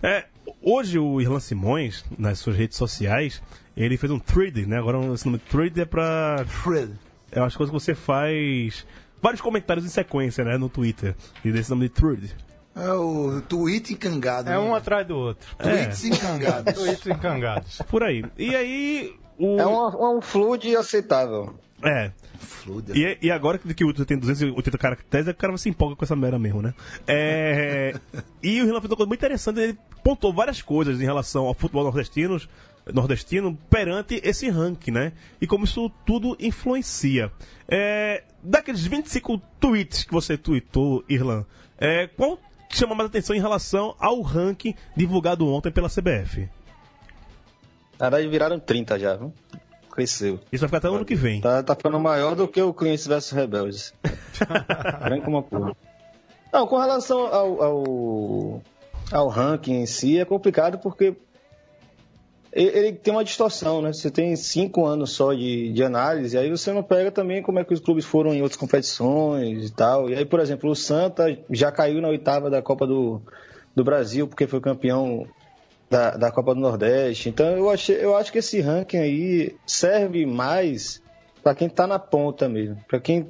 é, hoje o Irlan Simões, nas suas redes sociais, ele fez um thread, né? Agora esse nome thread é pra. Fred. É umas coisas que você faz. Vários comentários em sequência, né? No Twitter. E desse nome de thread. É o tweet encangado. É né? um atrás do outro. Tweets encangados. Tweets encangados. Por aí. E aí. O... É um, um fluid aceitável. É. Fluda. E, e agora que o Twitter tem 280 caracteres, o cara se empolga com essa mera mesmo, né? É, e o Renan fez uma coisa muito interessante, ele pontuou várias coisas em relação ao futebol nordestino, nordestino perante esse ranking, né? E como isso tudo influencia. É, daqueles 25 tweets que você tweetou, Irlan, é, qual chama mais atenção em relação ao ranking divulgado ontem pela CBF? Na verdade, viraram 30 já, viu? Cresceu. Isso vai ficar até o ano que vem. Tá, tá ficando maior do que o Clientes versus Rebeldes. Grande como uma porra. Não, com relação ao, ao, ao ranking em si, é complicado porque ele tem uma distorção, né? Você tem cinco anos só de, de análise, aí você não pega também como é que os clubes foram em outras competições e tal. E aí, por exemplo, o Santa já caiu na oitava da Copa do, do Brasil porque foi campeão da, da Copa do Nordeste. Então eu, achei, eu acho que esse ranking aí serve mais para quem tá na ponta mesmo. Para quem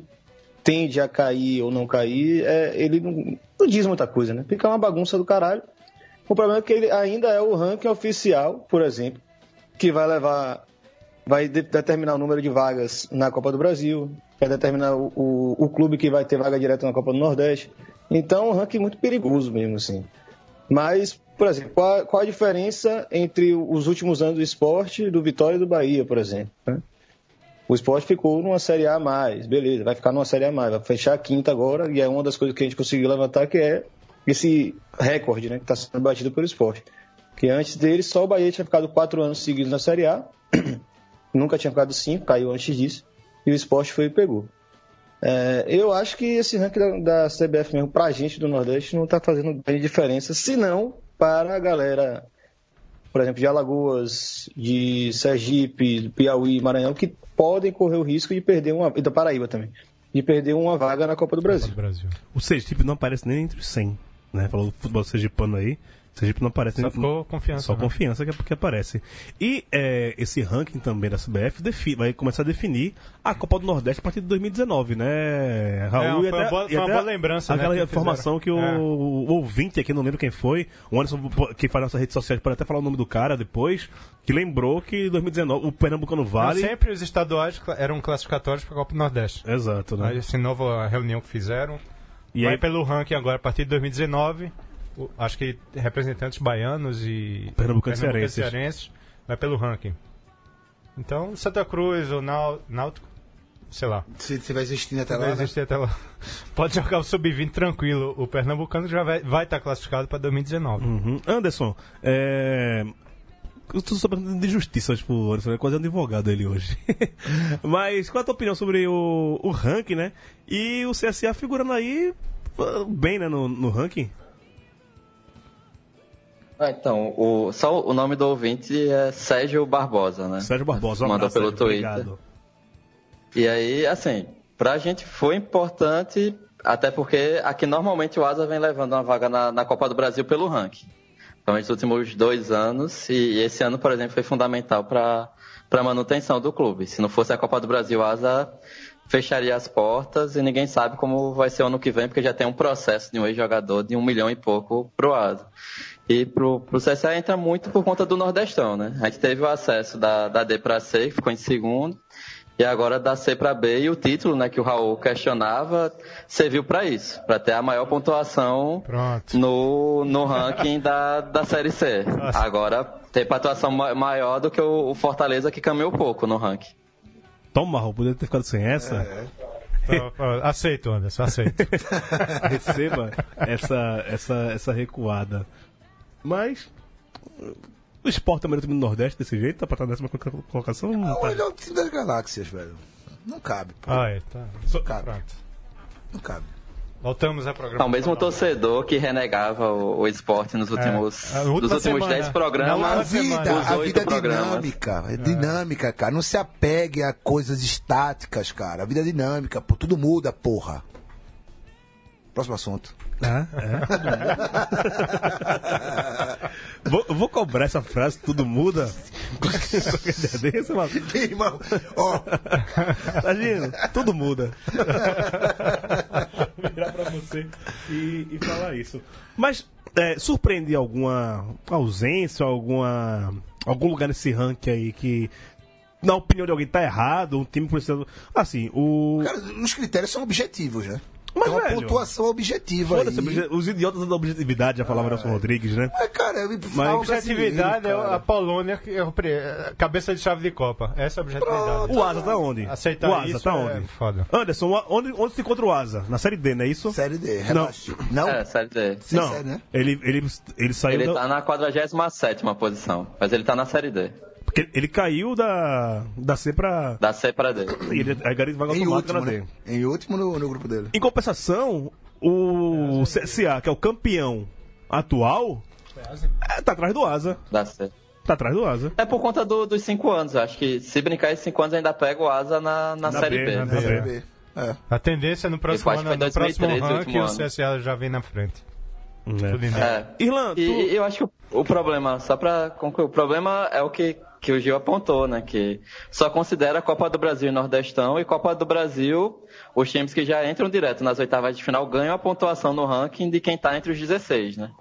tende a cair ou não cair, é, ele não, não diz muita coisa, né? Fica uma bagunça do caralho. O problema é que ele ainda é o ranking oficial, por exemplo, que vai levar, vai de- determinar o número de vagas na Copa do Brasil, vai determinar o, o, o clube que vai ter vaga direta na Copa do Nordeste. Então, é um ranking muito perigoso mesmo, assim. Mas, por exemplo, qual, qual a diferença entre os últimos anos do esporte, do Vitória e do Bahia, por exemplo? né? O esporte ficou numa Série A, mais, beleza, vai ficar numa Série A, mais, vai fechar a quinta agora, e é uma das coisas que a gente conseguiu levantar, que é esse recorde né, que está sendo batido pelo esporte. Que antes dele, só o Bahia tinha ficado quatro anos seguidos na Série A, nunca tinha ficado cinco, caiu antes disso, e o esporte foi e pegou. É, eu acho que esse ranking da, da CBF mesmo, pra gente do Nordeste, não tá fazendo grande diferença, senão para a galera, por exemplo, de Alagoas, de Sergipe, Piauí, Maranhão, que podem correr o risco de perder uma. E da Paraíba também. De perder uma vaga na Copa do Brasil. do Brasil. O Sergipe não aparece nem entre os 100, né? Falou do futebol sergipano aí. O Sergipe não aparece Só ficou confiança. Só né? confiança que é porque aparece. E é, esse ranking também da CBF defi- vai começar a definir a Copa do Nordeste a partir de 2019, né, Raul? É, foi uma boa- foi uma boa lembrança, né, Aquela que informação que o, fizeram. É. o ouvinte aqui, não lembro quem foi, o Anderson, que faz nossas redes sociais, pode até falar o nome do cara depois, que lembrou que 2019 o Pernambucano Vale. Então, sempre os estaduais eram classificatórios para a Copa do Nordeste. Exato, né? Aí, essa nova reunião que fizeram. E vai aí- pelo ranking agora, a partir de 2019. o- acho que representantes baianos e Pernambucanos pernambucanos cearenses. vai pelo ranking. Então, Santa Cruz ou Náutico, sei lá. Se tiver existindo até Vai lá. né? existir até lá. Pode jogar o sub-20 tranquilo. O pernambucano já vai vai estar classificado para 2019. Uhum. Anderson, é... Eu estou sabendo de justiça hoje pro Anderson, é quase um advogado ele hoje. Mas qual a tua opinião sobre o, o ranking, né? E o CSA figurando aí ah, bem, né, no, no ranking? Ah, então, o, só o nome do ouvinte é Sérgio Barbosa, né? Sérgio Barbosa, abraço, pelo Sérgio, Twitter. obrigado. E aí, assim, pra gente foi importante, até porque aqui normalmente o Asa vem levando uma vaga na, na Copa do Brasil pelo ranking. Então, nos últimos dois anos, e, esse ano, por exemplo, foi fundamental para a manutenção do clube. Se não fosse a Copa do Brasil, o Asa fecharia as portas e ninguém sabe como vai ser o ano que vem, porque já tem um processo de um ex-jogador de um milhão e pouco pro Asa. E pro, pro CSA entra muito por conta do Nordestão, né? A gente teve o acesso da, da D para C, que ficou em segundo, e agora da C para B, e o título, né, que o Raul questionava, serviu para isso, para ter a maior pontuação Pronto. no, no ranking da, da Série C. Agora tem pontuação ma- maior do que o, o Fortaleza, que caminhou pouco no ranking. Toma, Raul, poderia ter ficado sem essa. É. Ó, aceito, Anderson, aceito. Receba essa, essa, essa recuada. Mas. O esporte também é o time do Nordeste desse jeito, tá pra estar na décima colocação? Não tá. Olha, é o time das galáxias, velho. Não cabe, pô. Ah, é, tá. Cabe. Pronto. Não cabe. Voltamos à programação. Não, mesmo o torcedor que renegava o, o esporte nos últimos, É, a nos últimos semana. 10 Na programas. última A vida, a vida é dinâmica, é dinâmica, cara. Não se apegue a coisas estáticas, cara. A vida é dinâmica, pô. Tudo muda, porra. Próximo assunto. Ah, é. vou, vou cobrar essa frase, tudo muda. Qualquer dia desse, mano. Irmão, ó, Imagina, tudo muda. Virar pra você e, e falar isso. Mas é, surpreende alguma ausência, alguma algum lugar nesse ranking aí que, na opinião de alguém, tá errado? Um time precisa. Assim, o. cara, os critérios são objetivos, né? Mas, é uma velho, pontuação objetiva. Aí. obje- os idiotas da objetividade, já falava Nelson Rodrigues, né? Mas, cara, eu Mas ah, o Objetividade é a. Polônia, que é cabeça de chave de Copa. Essa é a objetividade. O Asa tá onde? Aceitar o Asa isso tá é onde? foda. Anderson, onde, onde se encontra o Asa? Na Série D, não é isso? Série D, relaxa. Não? É, série D. Sem não, série, né? ele, ele, ele saiu Ele da- tá na 47 posição, mas ele tá na série D. porque ele caiu da, da C pra... Da C pra D. E ele é garantido vaga Em último, na D. né? Em último no, no grupo dele. Em compensação, o CSA, que é o campeão atual, é, tá atrás do Asa. Da C. Tá atrás do Asa. É por conta do- dos 5 anos. eu Acho que se brincar esses 5 anos ainda pega o Asa na, na, Na série B, B. na né? B. Série É. B. É. A tendência no próximo ano, no próximo 2013 o ranking, último o CSA já vem na frente. Tudo É. em É. Irlan, tu... E, e eu acho que o, o problema, só pra concluir, o problema é o que, que o Gil apontou, né? Que só considera Copa do Brasil e Nordestão e Copa do Brasil, os times que já entram direto nas oitavas de final ganham a pontuação no ranking de quem tá entre os 16, né?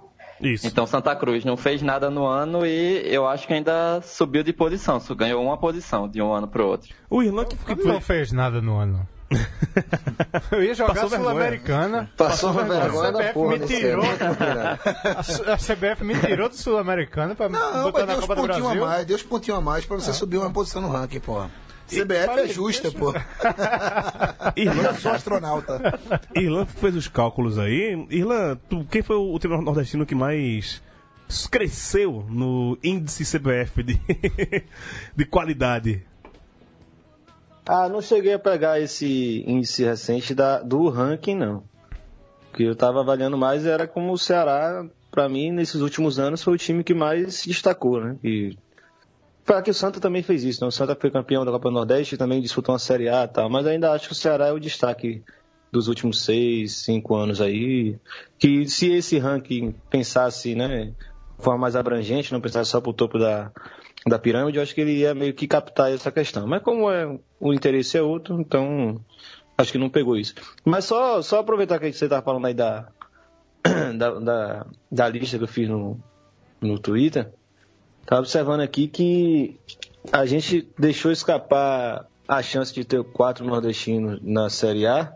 Isso. Então Santa Cruz não fez nada no ano e eu acho que ainda subiu de posição, só ganhou uma posição de um ano pro outro. O Irlan que, que Não fez nada no ano. Eu ia jogar Passou vergonha. Sul-Americana. Passou uma A vergonha da CBF porra me tirou. nada. A A CBF me tirou do Sul-Americana pra Não, botar mas na deu uns Copa do pontinhos a Brasil. mais, deu uns pontinhos a mais pra você subir uma posição no ranking, porra. CBF é justa, pô. Irlan, Eu sou astronauta. Irlan fez os cálculos aí. Irlan, tu, quem foi o, treinador nordestino que mais cresceu no índice CBF de, de qualidade? Ah, não cheguei a pegar esse índice recente da, do ranking, não. O que eu tava avaliando mais era como o Ceará, pra mim, nesses últimos anos, foi o time que mais se destacou, né? E Claro que o Santa também fez isso, né? O Santa foi campeão da Copa do Nordeste, também disputou uma Série A e tal, mas ainda acho que o Ceará é o destaque dos últimos seis, cinco anos aí. Que se esse ranking pensasse, né, de forma mais abrangente, não pensasse só pro topo da, da pirâmide, eu acho que ele ia meio que captar essa questão. Mas como é, o interesse é outro, então acho que não pegou isso. Mas só, só aproveitar que você estava falando aí da, da, da, da lista que eu fiz no, no Twitter, Estava observando aqui que a gente deixou escapar a chance de ter quatro nordestinos na Série A.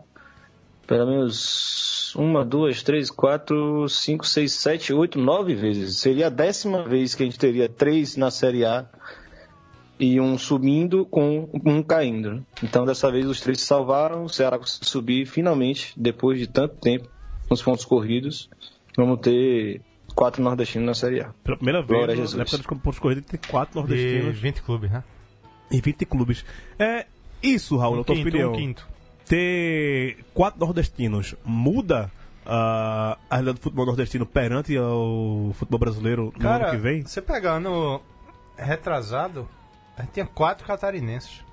Pelo menos uma, duas, três, quatro, cinco, seis, sete, oito, nove vezes. Seria a décima vez que a gente teria três na Série A e um subindo com um caindo. né? Então dessa vez os três se salvaram, o Ceará conseguiu subir finalmente, depois de tanto tempo, nos pontos corridos. Vamos ter quatro nordestinos na Série A. Pela primeira Glória a vez, Jesus. na época dos pontos corridos, tem quatro De nordestinos 20 clubes, né? e 20 clubes. É isso, Raul, Um na tua quinto, opinião. um quinto. Ter quatro nordestinos muda ah, a realidade do futebol nordestino perante ao futebol brasileiro no ano Cara, que vem? você pegar no retrasado, a gente tinha quatro catarinenses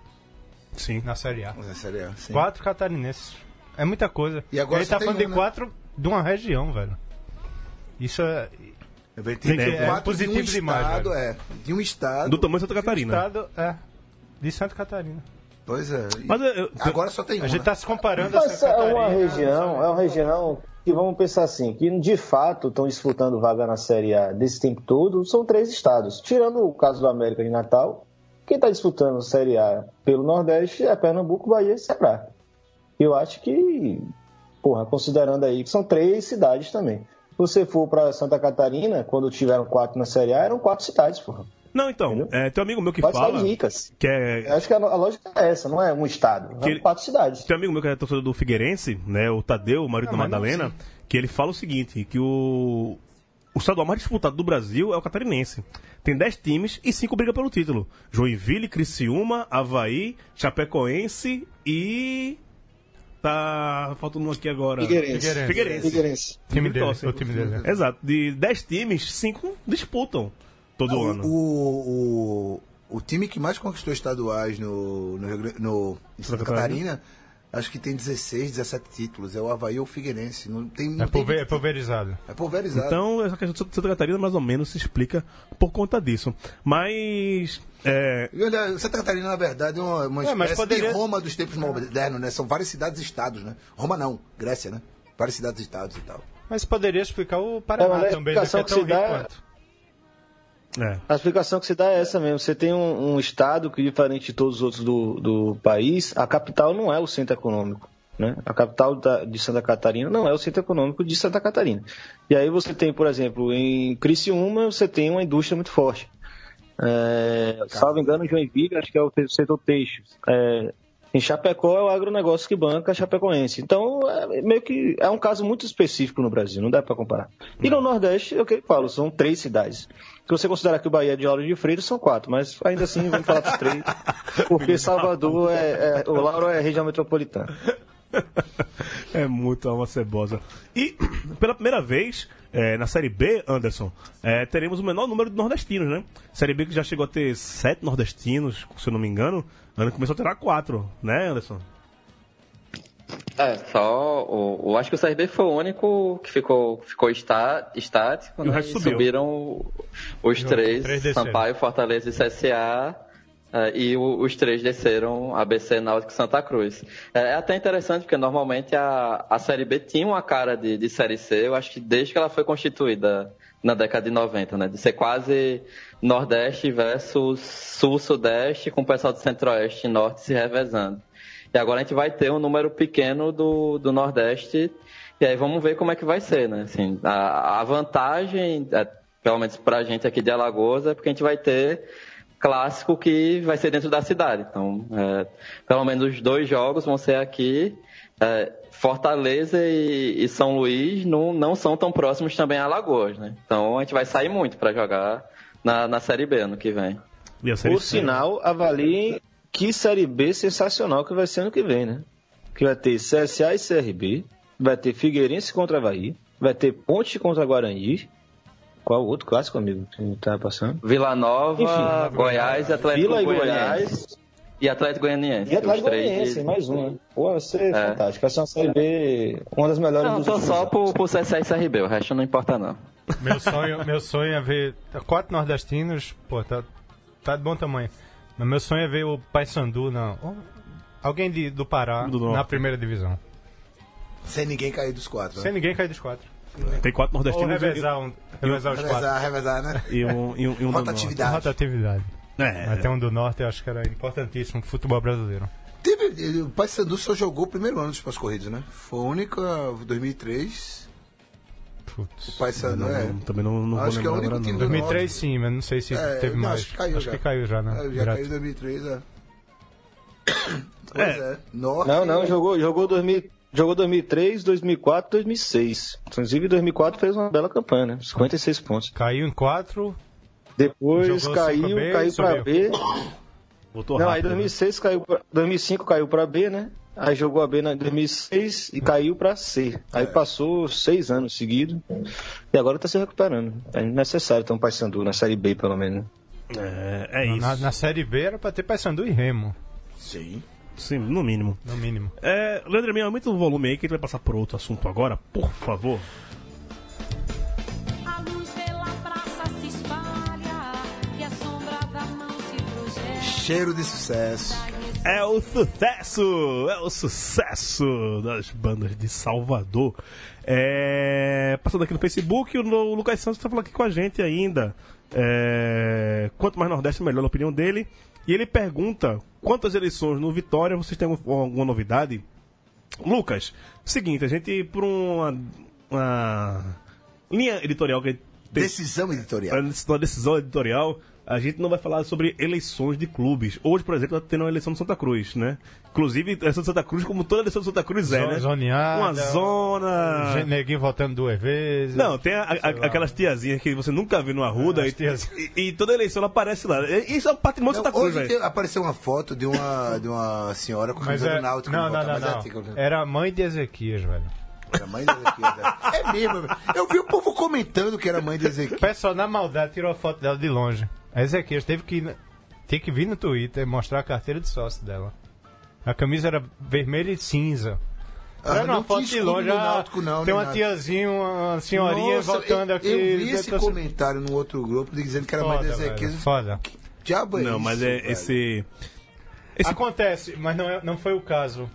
Sim. na Série A. É Série A, sim. Quatro catarinenses. É muita coisa. E agora a gente tá falando um, de né? quatro de uma região, velho. Isso é. Eu vejo Tem que- tem é quatro positivo de um demais, estado, velho. é. De um estado. Do tamanho de Santa Catarina. Estado, é. De Santa Catarina. Pois é. Mas eu- eu- Agora só tem um. A gente né? tá se comparando a Mas Santa é uma região, é uma região que vamos pensar assim, que de fato estão disputando vaga na Série A desse tempo todo, são três estados. Tirando o caso do América de Natal, quem está disputando Série A pelo Nordeste é Pernambuco, Bahia e Ceará. Eu acho que, porra, considerando aí que são três cidades também. Se você for para Santa Catarina, quando tiveram quatro na Série A, eram quatro cidades, porra. Não, então, é, tem um amigo meu que Quatro fala ricas. que é Eu acho que a, a lógica é essa, não é um estado, Que são ele- quatro cidades. Tem um amigo meu que é torcedor do Figueirense, né? O Tadeu, o marido Ah, da Madalena, que ele fala o seguinte, que o. O estadual mais disputado do Brasil é o catarinense. Tem 10 times e 5 brigam pelo título. Joinville, Criciúma, Havaí, Chapecoense e. Tá faltando um aqui agora. Figueirense. Figueirense. Figueirense. Figueirense. Time Ele dele, o time dele. Exato. De 10 times, 5 disputam todo Não, ano. o, o, o time que mais conquistou estaduais no, no, no em Santa Catarina? Catarina, acho que tem 16, 17 títulos. É o Havaí ou o Figueirense. Não tem, não É, tem- pulver- é pulverizado. é pulverizado. Então, essa questão de Santa Catarina mais ou menos se explica por conta disso. Mas. É, E olha, Santa Catarina, na verdade, é uma, uma É, espécie poderia- de Roma dos tempos modernos, né? São várias cidades e estados, né? Roma não, Grécia, né? Várias cidades e estados e tal. Mas poderia explicar o É, Paraná a também, né? Que é tão rico dá- quanto. É. A explicação que se dá é essa mesmo. Você tem um, um estado que, diferente de todos os outros do, do país, a capital não é o centro econômico. Né? A capital da- de Santa Catarina não é o centro econômico de Santa Catarina. E aí você tem, por exemplo, em Criciúma, você tem uma indústria muito forte. É, salvo engano, Joinville, acho que é o setor têxtil. É, em Chapecó é o agronegócio que banca a Chapecoense. Então, é meio que é um caso muito específico no Brasil, não dá para comparar. E no Nordeste, é o que eu falo, são três cidades. Se você considerar que o Bahia é de Lauro de Freitas, são quatro, mas ainda assim vamos falar dos três, porque Salvador é, é- o Lauro é região metropolitana. É muito alma cebosa. E, pela primeira vez, é, na Série B, Anderson, é, teremos o menor número de nordestinos, né? Série B que já chegou a ter sete nordestinos, se eu não me engano. Ano começou a ter quatro, né, Anderson? É, só. O, eu acho que o CRB foi o único que ficou, ficou está, estático, E o né? resto E subiu. subiram os três, três. Sampaio, Fortaleza e CSA. É, e o- os três desceram ABC, Náutico e Santa Cruz. É, é até interessante porque normalmente a, a Série B tinha uma cara de, de Série C, eu acho que desde que ela foi constituída na década de 90, né? De ser quase Nordeste versus Sul-Sudeste, com o pessoal do Centro-Oeste e Norte se revezando. E agora a gente vai ter um número pequeno do, do Nordeste, e aí vamos ver como é que vai ser, né? Assim, a, a vantagem, é, pelo menos pra gente aqui de Alagoas, é porque a gente vai ter clássico que vai ser dentro da cidade. Então, é, pelo menos os dois jogos vão ser aqui. É, Fortaleza e, e São Luís não, não são tão próximos também a Alagoas, né? Então a gente vai sair muito para jogar na, na Série B ano que vem. E a Série Por C? sinal, avaliem que Série B sensacional que vai ser ano que vem, né? Que vai ter CSA e CRB, vai ter Figueirense contra Havaí, vai ter Ponte contra Guarani. Qual o outro clássico, amigo, que tá passando? Vila Nova, Enfim, Goiás e Atlético Vila e Goianiense. Goiás E Atlético Goianiense. e Atlético três Goianiense, de- mais um, né? Pô, vai ser É. fantástico. Vai ser uma Série B, uma das melhores Não, dos tô últimos só anos. pro, pro CSA e CRB, o resto não importa não. Meu sonho, meu sonho é ver quatro nordestinos, pô, tá, tá de bom tamanho. Mas meu sonho é ver o Paysandu, não. Alguém de, do Pará Do na primeira divisão. Sem ninguém cair dos quatro. Sem Né? ninguém cair dos quatro. Tem quatro Ou nordestinos e- revezar, um, revezar os quatro. Revezar, revezar, né? e um, e um, e um do Rotatividade. Rotatividade. norte. É, Até um do norte eu acho que era importantíssimo pro futebol brasileiro. Teve, o Paysandu só jogou o primeiro ano dos pós corridos, né? Foi a única, 2003. Putz. O Paysandu é. também não, não Acho vou que é o único time não. do 2003 sim, mas não sei se É, teve não, mais. acho que caiu já. que caiu já, né? É, já caiu em 2003, é. Pois é. Norte, Não, não, jogou, jogou, 2000, jogou 2003, 2004, 2006. Inclusive, 2004 fez uma bela campanha, né? 56 pontos. Caiu em quatro. Depois Jogou caiu, 5B, caiu pra subiu. B. Voltou Não, aí rápido, né? 2006 caiu pra, 2005 caiu pra B, né? Aí jogou a B em 2006 e caiu pra C. Aí passou seis anos seguidos e agora tá se recuperando. É necessário ter um Paysandu na Série B, pelo menos. né? É, é isso. Na, na Série B era pra ter Paysandu e Remo, Sim. Sim, no mínimo. no mínimo. É, Leandro, minha, aumenta o volume aí que a gente vai passar por outro assunto agora, por favor. Cheiro de sucesso. É o sucesso! É o sucesso das bandas de Salvador. É, passando aqui no Facebook, o Lucas Santos está falando aqui com a gente ainda. É, quanto mais Nordeste, melhor na opinião dele. E ele pergunta: quantas eleições no Vitória vocês têm algum- alguma novidade? Lucas, seguinte, a gente, por uma, uma linha editorial que a gente tem Decisão editorial. uma decisão editorial, a gente não vai falar sobre eleições de clubes. Hoje, por exemplo, tá tendo uma eleição de Santa Cruz, né? Inclusive, a eleição de Santa Cruz, como toda eleição de Santa Cruz é, né? zoneada, Uma zona. Neguinho voltando duas vezes. Não, tem a- a- aquelas tiazinhas que você nunca viu no Arruda É, e, e- e toda eleição ela aparece lá. Isso é um patrimônio de Não, Santa Cruz, hoje tem- apareceu uma foto de uma, de uma senhora com a camisa é... do Náutico. Não, não, não, é não. Era a mãe de Ezequias, velho. Era mãe de Ezequiel. né? É mesmo. velho. Eu vi o povo comentando que era mãe de O Ezequiel. pessoal, na maldade, tirou a foto dela de longe. A Ezequias teve que, teve que vir no Twitter e mostrar a carteira de sócio dela. A camisa era vermelha e cinza. Ah, era não uma foto tinha de longe. Náutico, não, tem nem uma nada. tiazinha, uma senhorinha Nossa, voltando eu, aqui. Eu vi esse tô- comentário no outro grupo dizendo que era Foda, Ezequiel. velho, foda. Diabo é Não, isso, mas é velho? esse. Esse, Acontece, mas não, é- não foi o caso.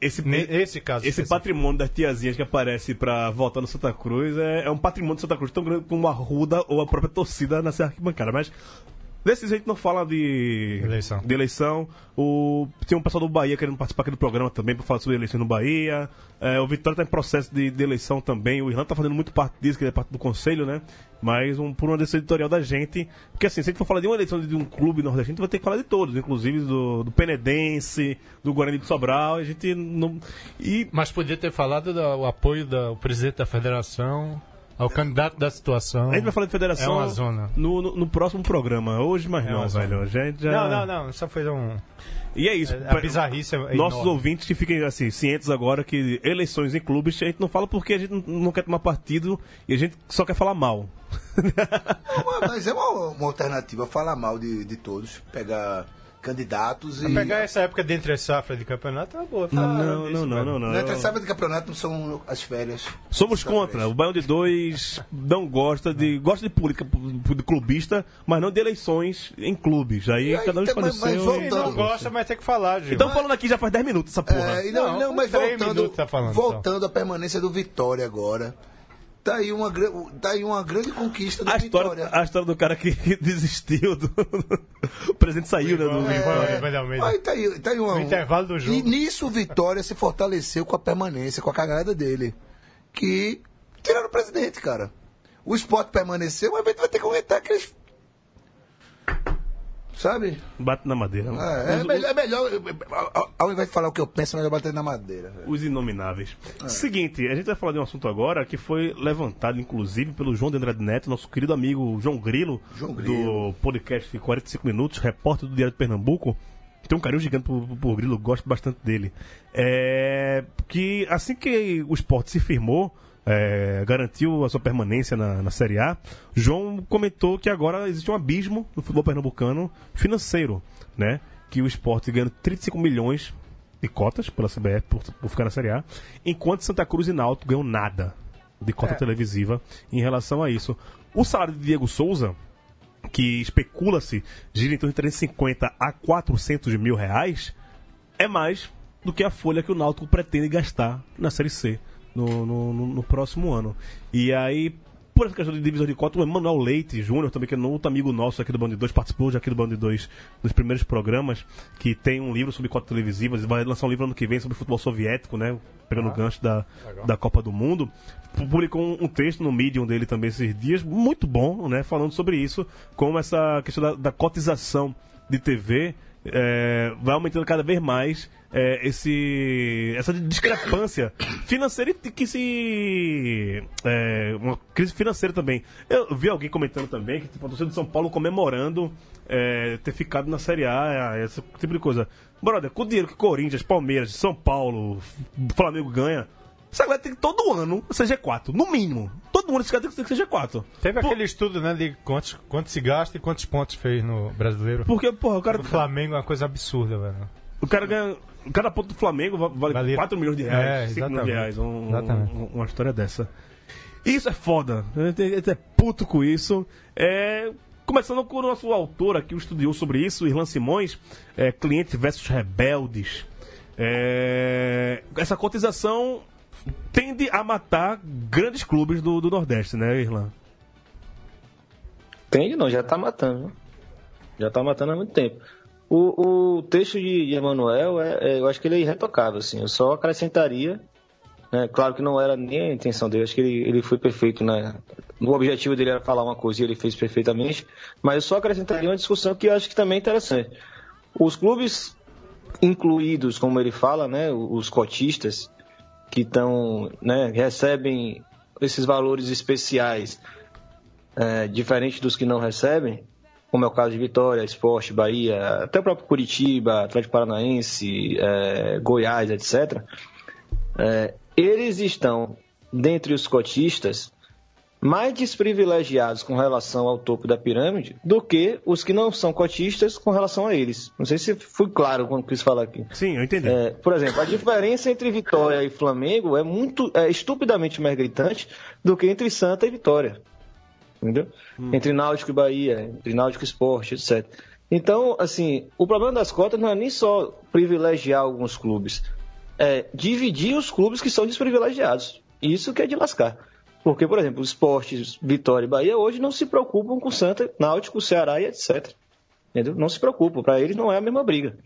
Esse, Esse caso. esse patrimônio das tiazinhas que aparece pra votar no Santa Cruz é, é um patrimônio de Santa Cruz tão grande como a Ruda ou a própria torcida nessa arquibancada. Mas Desses a gente não fala de Eleição. de eleição. O, tem um pessoal do Bahia querendo participar aqui do programa também para falar sobre eleição no Bahia. É, o Vitória está em processo de, de eleição também. O Irlan está fazendo muito parte disso, que ele é parte do conselho, né? Mas um, por uma decisão editorial da gente. Porque assim, se a gente for falar de uma eleição de, de um clube nordestino, a gente vai ter que falar de todos, inclusive do, do Penedense, do Guarani de Sobral. A gente não. E Mas podia ter falado do apoio do presidente da federação ao candidato da situação. a gente vai falar de federação É uma zona. No, no, no próximo programa. Hoje, mas É não, velho. A gente já... Não, não, não. Só foi um. E é isso. A bizarrice é Nossos enorme. ouvintes que fiquem assim, cientes agora que eleições em clubes a gente não fala porque a gente não- não quer tomar partido e a gente só quer falar mal. Mas- Mas é uma, uma alternativa falar mal de, de todos, pegar candidatos e. Pegar essa época de entre safra de campeonato é uma boa. Não, falar não, disso, não, não, não, não. Não, entre sábado de campeonato não são as férias. Somos contra. férias. O Baião de Dois não gosta de. gosta de política de clubista, mas não de eleições em clubes. Aí aí, cada um escolhe o mas- mas seu. Quem voltando- não gosta, mas tem que falar, Gil. Então falando aqui já faz 10 minutos essa porra. É, não, Não, não, mas voltando, tá falando voltando à permanência do Vitória agora. Tá aí uma, tá aí uma grande conquista do A história, Vitória. a história do cara que desistiu do. o presidente saiu, né? Do É. Aí tá aí, tá aí uma, No intervalo do jogo. E nisso o Vitória se fortaleceu com a permanência, com a cagada dele. Que tiraram o presidente, cara. O esporte permaneceu, mas a gente vai ter que aguentar aqueles. Sabe? Bate na madeira. né? É, é Os- melhor, é melhor. Ao, ao invés de falar o que eu penso, é melhor bater na madeira. velho. Os inomináveis. É. Seguinte, a gente vai falar de um assunto agora que foi levantado, inclusive, pelo João de Andrade Neto, nosso querido amigo João Grilo, João Grilo. do podcast 45 Minutos, repórter do Diário de Pernambuco. Tem um carinho gigante por, por Grilo, gosto bastante dele. É, que assim que o esporte se firmou, é, garantiu a sua permanência na, na Série A, João comentou que agora existe um abismo no futebol pernambucano financeiro, né? Que o esporte ganha 35 milhões de cotas pela CBF por, por ficar na Série A, enquanto Santa Cruz e Náutico ganham nada de cota televisiva em relação a isso. O salário de Diego Souza, que especula-se gira em torno de 350 a 400 mil reais, é mais do que a folha que o Náutico pretende gastar na Série C no, no, no- próximo ano. E aí, por essa questão de divisão de cota, o Emanuel Leite Júnior, também que é um outro amigo nosso aqui do Band 2, participou já aqui do Band 2 nos primeiros programas, que tem um livro sobre cotas televisivas, vai lançar um livro ano que vem sobre futebol soviético, né? Pegando o gancho da, da Copa do Mundo. Publicou um, um texto no Medium dele também esses dias, muito bom, né? Falando sobre isso, como essa questão da, da cotização de TV é, vai aumentando cada vez mais é, esse, essa discrepância financeira e que se. é, uma crise financeira também. Eu vi alguém comentando também que tipo, a torcida de São Paulo comemorando é, ter ficado na Série A, é, esse tipo de coisa. Brother, com o dinheiro que Corinthians, Palmeiras, São Paulo, Flamengo ganha. Essa galera tem que todo ano ser G4, no mínimo. Todo ano esse cara tem que ser G4. Teve Por- aquele estudo, né, de quantos, quanto se gasta e quantos pontos fez no brasileiro. Porque, porra, o cara. O Flamengo é uma coisa absurda, velho. O cara ganha. Cada ponto do Flamengo va- vale Vale- 4 milhões de reais, É, 5 milhões de reais. exatamente. Um- Exatamente. um- uma história dessa. Isso é foda. A gente, é puto com isso. É, começando com o nosso autor aqui, o estudioso sobre isso, Irlan Simões, é, clientes versus rebeldes. É, essa cotização tende a matar grandes clubes do, do Nordeste, né, Irlan? Tende não, já tá matando. Já tá matando há muito tempo. O, o texto de, de Emanuel, é, é, eu acho que ele é irretocável, assim. Eu só acrescentaria, né, claro que não era nem a intenção dele, acho que ele, ele foi perfeito, né? O objetivo dele era falar uma coisa e ele fez perfeitamente, mas eu só acrescentaria uma discussão que eu acho que também é interessante. Os clubes incluídos, como ele fala, né, os cotistas, que estão, né, recebem esses valores especiais é, diferente dos que não recebem, como é o caso de Vitória, Esporte, Bahia, até o próprio Curitiba, Atlético Paranaense, é, Goiás, etc. é, eles estão, dentre os cotistas, mais desprivilegiados com relação ao topo da pirâmide do que os que não são cotistas com relação a eles. Não sei se fui claro quando quis falar aqui. Sim, eu entendi. É, por exemplo, a diferença entre Vitória e Flamengo é muito é estupidamente mais gritante do que entre Santa e Vitória. Entendeu? Entre Náutico e Bahia, entre Náutico e Esporte, etc. Então, assim, o problema das cotas não é nem só privilegiar alguns clubes, é dividir os clubes que são desprivilegiados. Isso que é de lascar. Porque, por exemplo, os esportes Vitória e Bahia hoje não se preocupam com Santa, Náutico, Ceará e etc. Entendeu? Não se preocupa, para eles não é a mesma briga.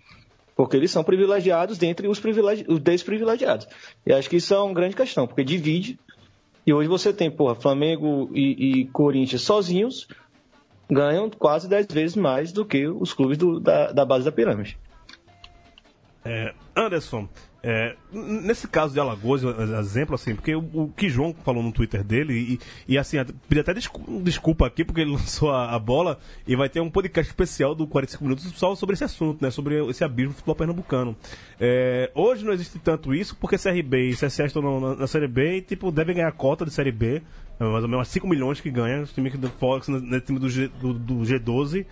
Porque eles são privilegiados dentre os, privilegi os desprivilegiados. E acho que isso é uma grande questão, porque divide. E hoje você tem, porra, Flamengo e, e Corinthians sozinhos ganham quase 10 vezes mais do que os clubes do- da, da base da pirâmide. É, Anderson, é, nesse caso de Alagoas, um exemplo assim, porque o, o que João falou no Twitter dele, e, e assim, pedi até descu- desculpa aqui, porque ele lançou a, a bola, e vai ter um podcast especial do 45 Minutos só sobre esse assunto, né? Sobre esse abismo do futebol pernambucano. É, hoje não existe tanto isso, porque CRB e CSA estão na, na Série B e, tipo, devem ganhar cota de Série B, é mais ou menos 5 milhões que ganha, o time do Fox, no, no time do, G, do, do G12.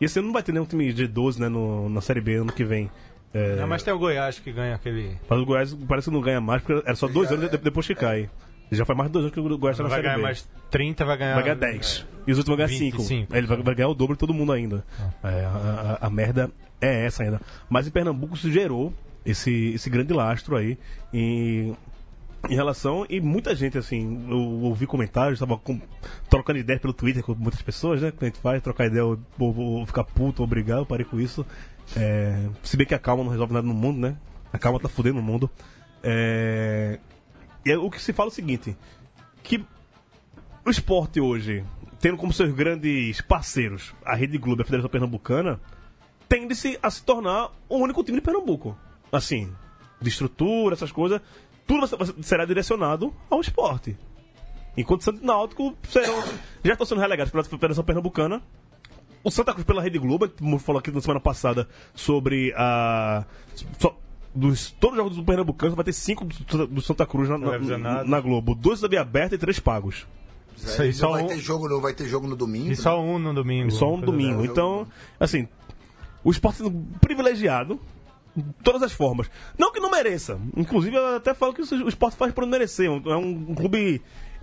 E esse ano não vai ter nenhum time G12, né, no, na Série B ano que vem. É, Não, mas tem o Goiás que ganha aquele. mas o Goiás parece que não ganha mais, porque era só dois anos de- depois que cai. Já faz mais de dois anos que o Goiás está na Vai Série ganhar B. mais 30, vai ganhar. Vai ganhar 10. E os outros vão ganhar 5. 25. Ele vai, vai ganhar o dobro de todo mundo ainda. É, a, a- a merda é essa ainda. Mas em Pernambuco se gerou esse, esse grande lastro aí em, em relação. E muita gente, assim, eu ouvi comentários, estava trocando ideia pelo Twitter com muitas pessoas, né? Que a gente faz, trocar ideia, ou, ou- ou ficar puto, ou brigar, eu parei com isso. É, se bem que a calma não resolve nada no mundo, né? A calma tá fudendo o mundo. É, e é o que se fala é o seguinte: que o esporte hoje, tendo como seus grandes parceiros a Rede Globo e a Federação Pernambucana, tende-se a se tornar o único time de Pernambuco. Assim, de estrutura, essas coisas, tudo será direcionado ao esporte. Enquanto o Santos e Náutico serão, já estão sendo relegados pela Federação Pernambucana. O Santa Cruz pela Rede Globo, falou aqui na semana passada sobre a. só- dos, todos os jogos do Pernambucano, vai ter cinco do, do Santa Cruz na, na, na Globo. Dois da Via Aberta e três pagos. Isso aí, só vai um- ter jogo, não vai ter jogo no domingo. E só um no domingo. E só um Coisa domingo. Então, assim, o esporte sendo privilegiado de todas as formas. Não que não mereça. Inclusive, eu até falo que o esporte faz por não merecer. É um, um clube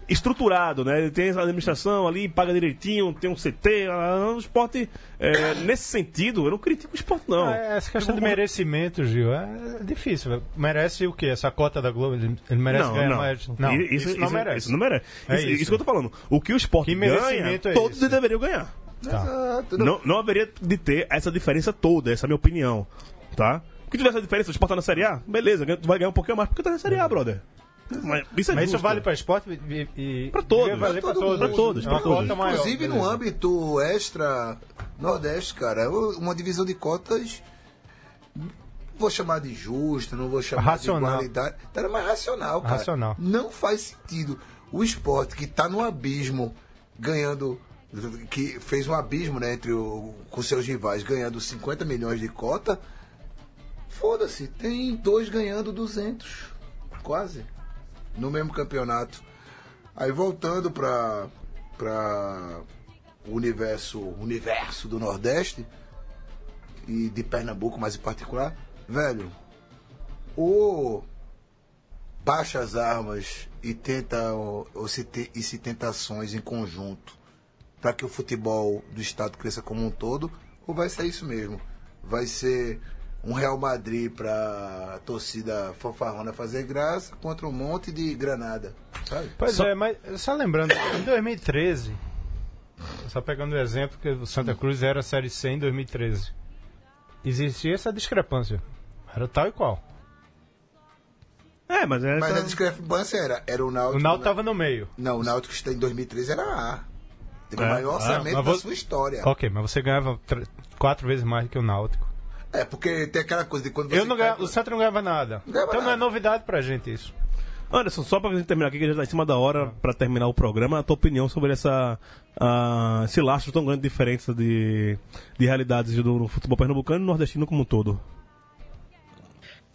estruturado, né? Ele tem a administração ali, paga direitinho, tem um CT. O esporte, é, nesse sentido, eu não critico o esporte, não. Ah, Essa questão Eu de merecimento, Gil, é difícil. velho. Merece o quê? Essa cota da Globo? Ele merece não, ganhar não. mais? Não, I- isso, não merece. Isso não merece. É isso, isso. isso que eu tô falando. O que o esporte Que ganha, merecimento é todos deveriam ganhar. Tá. Não, não haveria de ter essa diferença toda, essa é a minha opinião. Tá? Porque tivesse essa diferença, o esporte tá na Série A, beleza, tu vai ganhar um pouquinho mais porque tá na Série A, brother. Mas isso é Mas isso vale para esporte e, e Pra todos. pra todo todos. todos, É pra todos. Inclusive no âmbito extra Nordeste, cara, uma divisão de cotas. Vou chamar de justa, não vou chamar Racional. de igualdade. Era mais racional, cara. Racional. Não faz sentido. O esporte que tá no abismo, ganhando. Que fez um abismo, né, entre o, com seus rivais, ganhando 50 milhões de cota. Foda-se, tem dois ganhando 200. Quase. No mesmo campeonato. Aí voltando para para o universo, universo do Nordeste e de Pernambuco mais em particular, velho, ou baixa as armas e tenta ou, se te, e se tenta ações em conjunto para que o futebol do estado cresça como um todo, ou vai ser isso mesmo? Vai ser um Real Madrid para torcida fanfarrona fazer graça contra um monte de granada, sabe? Pois é, mas só lembrando, em 2013, só pegando o exemplo que o Santa Cruz era a Série C em 2013, existia essa discrepância. Era tal e qual. É, mas é. Mas a discrepância era, era o Náutico. O Náutico né? estava no meio. Não, o Náutico que está em 2013 era A. Teve É. o maior Ah, orçamento da vou- sua história. Ok, mas você ganhava tr- quatro vezes mais do que o Náutico. É, porque tem aquela coisa de quando você. Eu não cai- ganhava, o Santa não ganhava nada. Não ganhava então não é nada. novidade pra gente isso. Anderson, só pra gente terminar aqui, que já tá em cima da hora, pra terminar o programa, a tua opinião sobre essa, ah, esse lastro tão grande de diferença de, de realidades do, no futebol pernambucano e nordestino como um todo.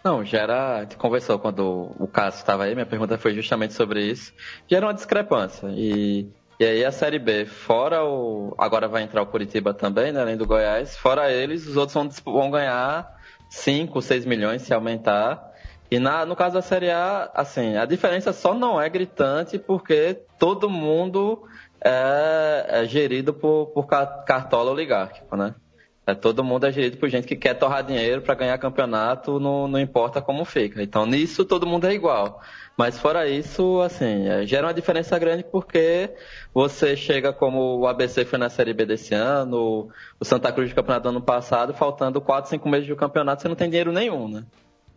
Não, gera. A gente conversou quando o Cássio estava aí, minha pergunta foi justamente sobre isso. Gera uma discrepância. E, e aí a Série B, fora o. Agora vai entrar o Curitiba também, né, além do Goiás. Fora eles, os outros vão, vão ganhar 5, 6 milhões se aumentar. E na, no caso da Série A, assim, a diferença só não é gritante porque todo mundo é, é gerido por, por ca- cartola oligárquico, né? É, todo mundo é gerido por gente que quer torrar dinheiro para ganhar campeonato, não, não importa como fica. Então, nisso, todo mundo é igual. Mas fora isso, assim, é, gera uma diferença grande porque você chega como o ABC foi na Série B desse ano, o Santa Cruz de campeonato do ano passado, faltando 4, 5 meses do campeonato, você não tem dinheiro nenhum, né?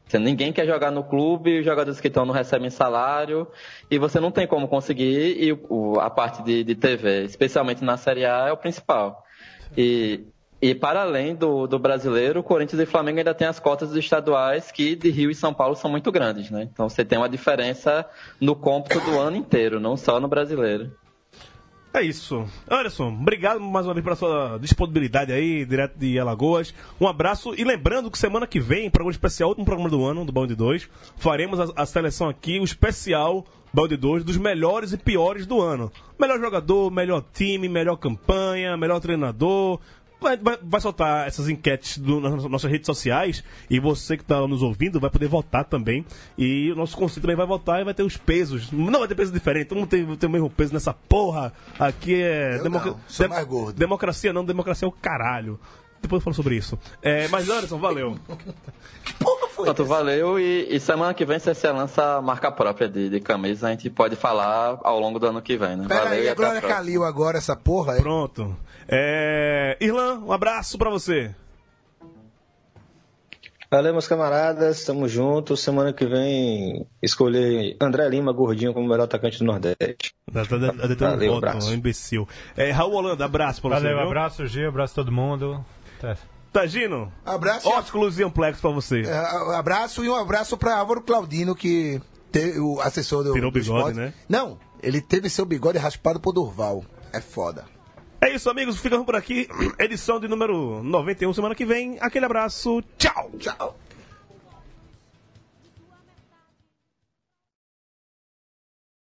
Você- Ninguém quer jogar no clube, os jogadores que estão não recebem salário e você não tem como conseguir e o- a parte de, de TV, especialmente na Série A, é o principal. E, e para além do, do brasileiro, o Corinthians e Flamengo ainda tem as cotas estaduais que de Rio e São Paulo são muito grandes, né? Então você tem uma diferença no cômputo do ano inteiro, não só no brasileiro. É isso. Anderson, obrigado mais uma vez pela sua disponibilidade aí, direto de Alagoas. Um abraço e lembrando que semana que vem, programa especial, último programa do ano, do Balde 2, faremos a, a seleção aqui, o especial Balde 2 dos melhores e piores do ano. Melhor jogador, melhor time, melhor campanha, melhor treinador. Vai, soltar essas enquetes do- nas nossas redes sociais e você que está nos ouvindo vai poder votar também. E o nosso conselho também vai votar e vai ter os pesos. Não vai ter peso diferente, todo mundo tem, tem o mesmo peso nessa porra. Aqui é. Eu não, sou mais gordo. Democracia não, democracia é o caralho. Depois eu falo sobre isso. É, mas Anderson, valeu. Porra, foi. Pronto, essa? valeu. E, e semana que vem, se você lança a marca própria de, de camisa, a gente pode falar ao longo do ano que vem, né? Pera valeu aí, e a Glória. Calil agora, essa porra aí. Pronto. É, Irlan, um abraço pra você. Valeu, meus camaradas, tamo junto. Semana que vem escolher André Lima, gordinho, como melhor atacante do Nordeste. Tá, tá, tá, Valeu, voto, abraço. um imbecil. É, Raul Holanda, abraço pra você. Valeu, abraço, Gil, abraço todo mundo. Até. Tagino, Abraço, e- óculos e amplex pra você. é, abraço e um abraço pra Álvaro Claudino, que teve o assessor do. Tirou o bigode, esporte. né? Não, ele teve seu bigode raspado por Durval. É foda. É isso, amigos. Ficamos por aqui. Edição de número 91 semana que vem. Aquele abraço. Tchau. Tchau.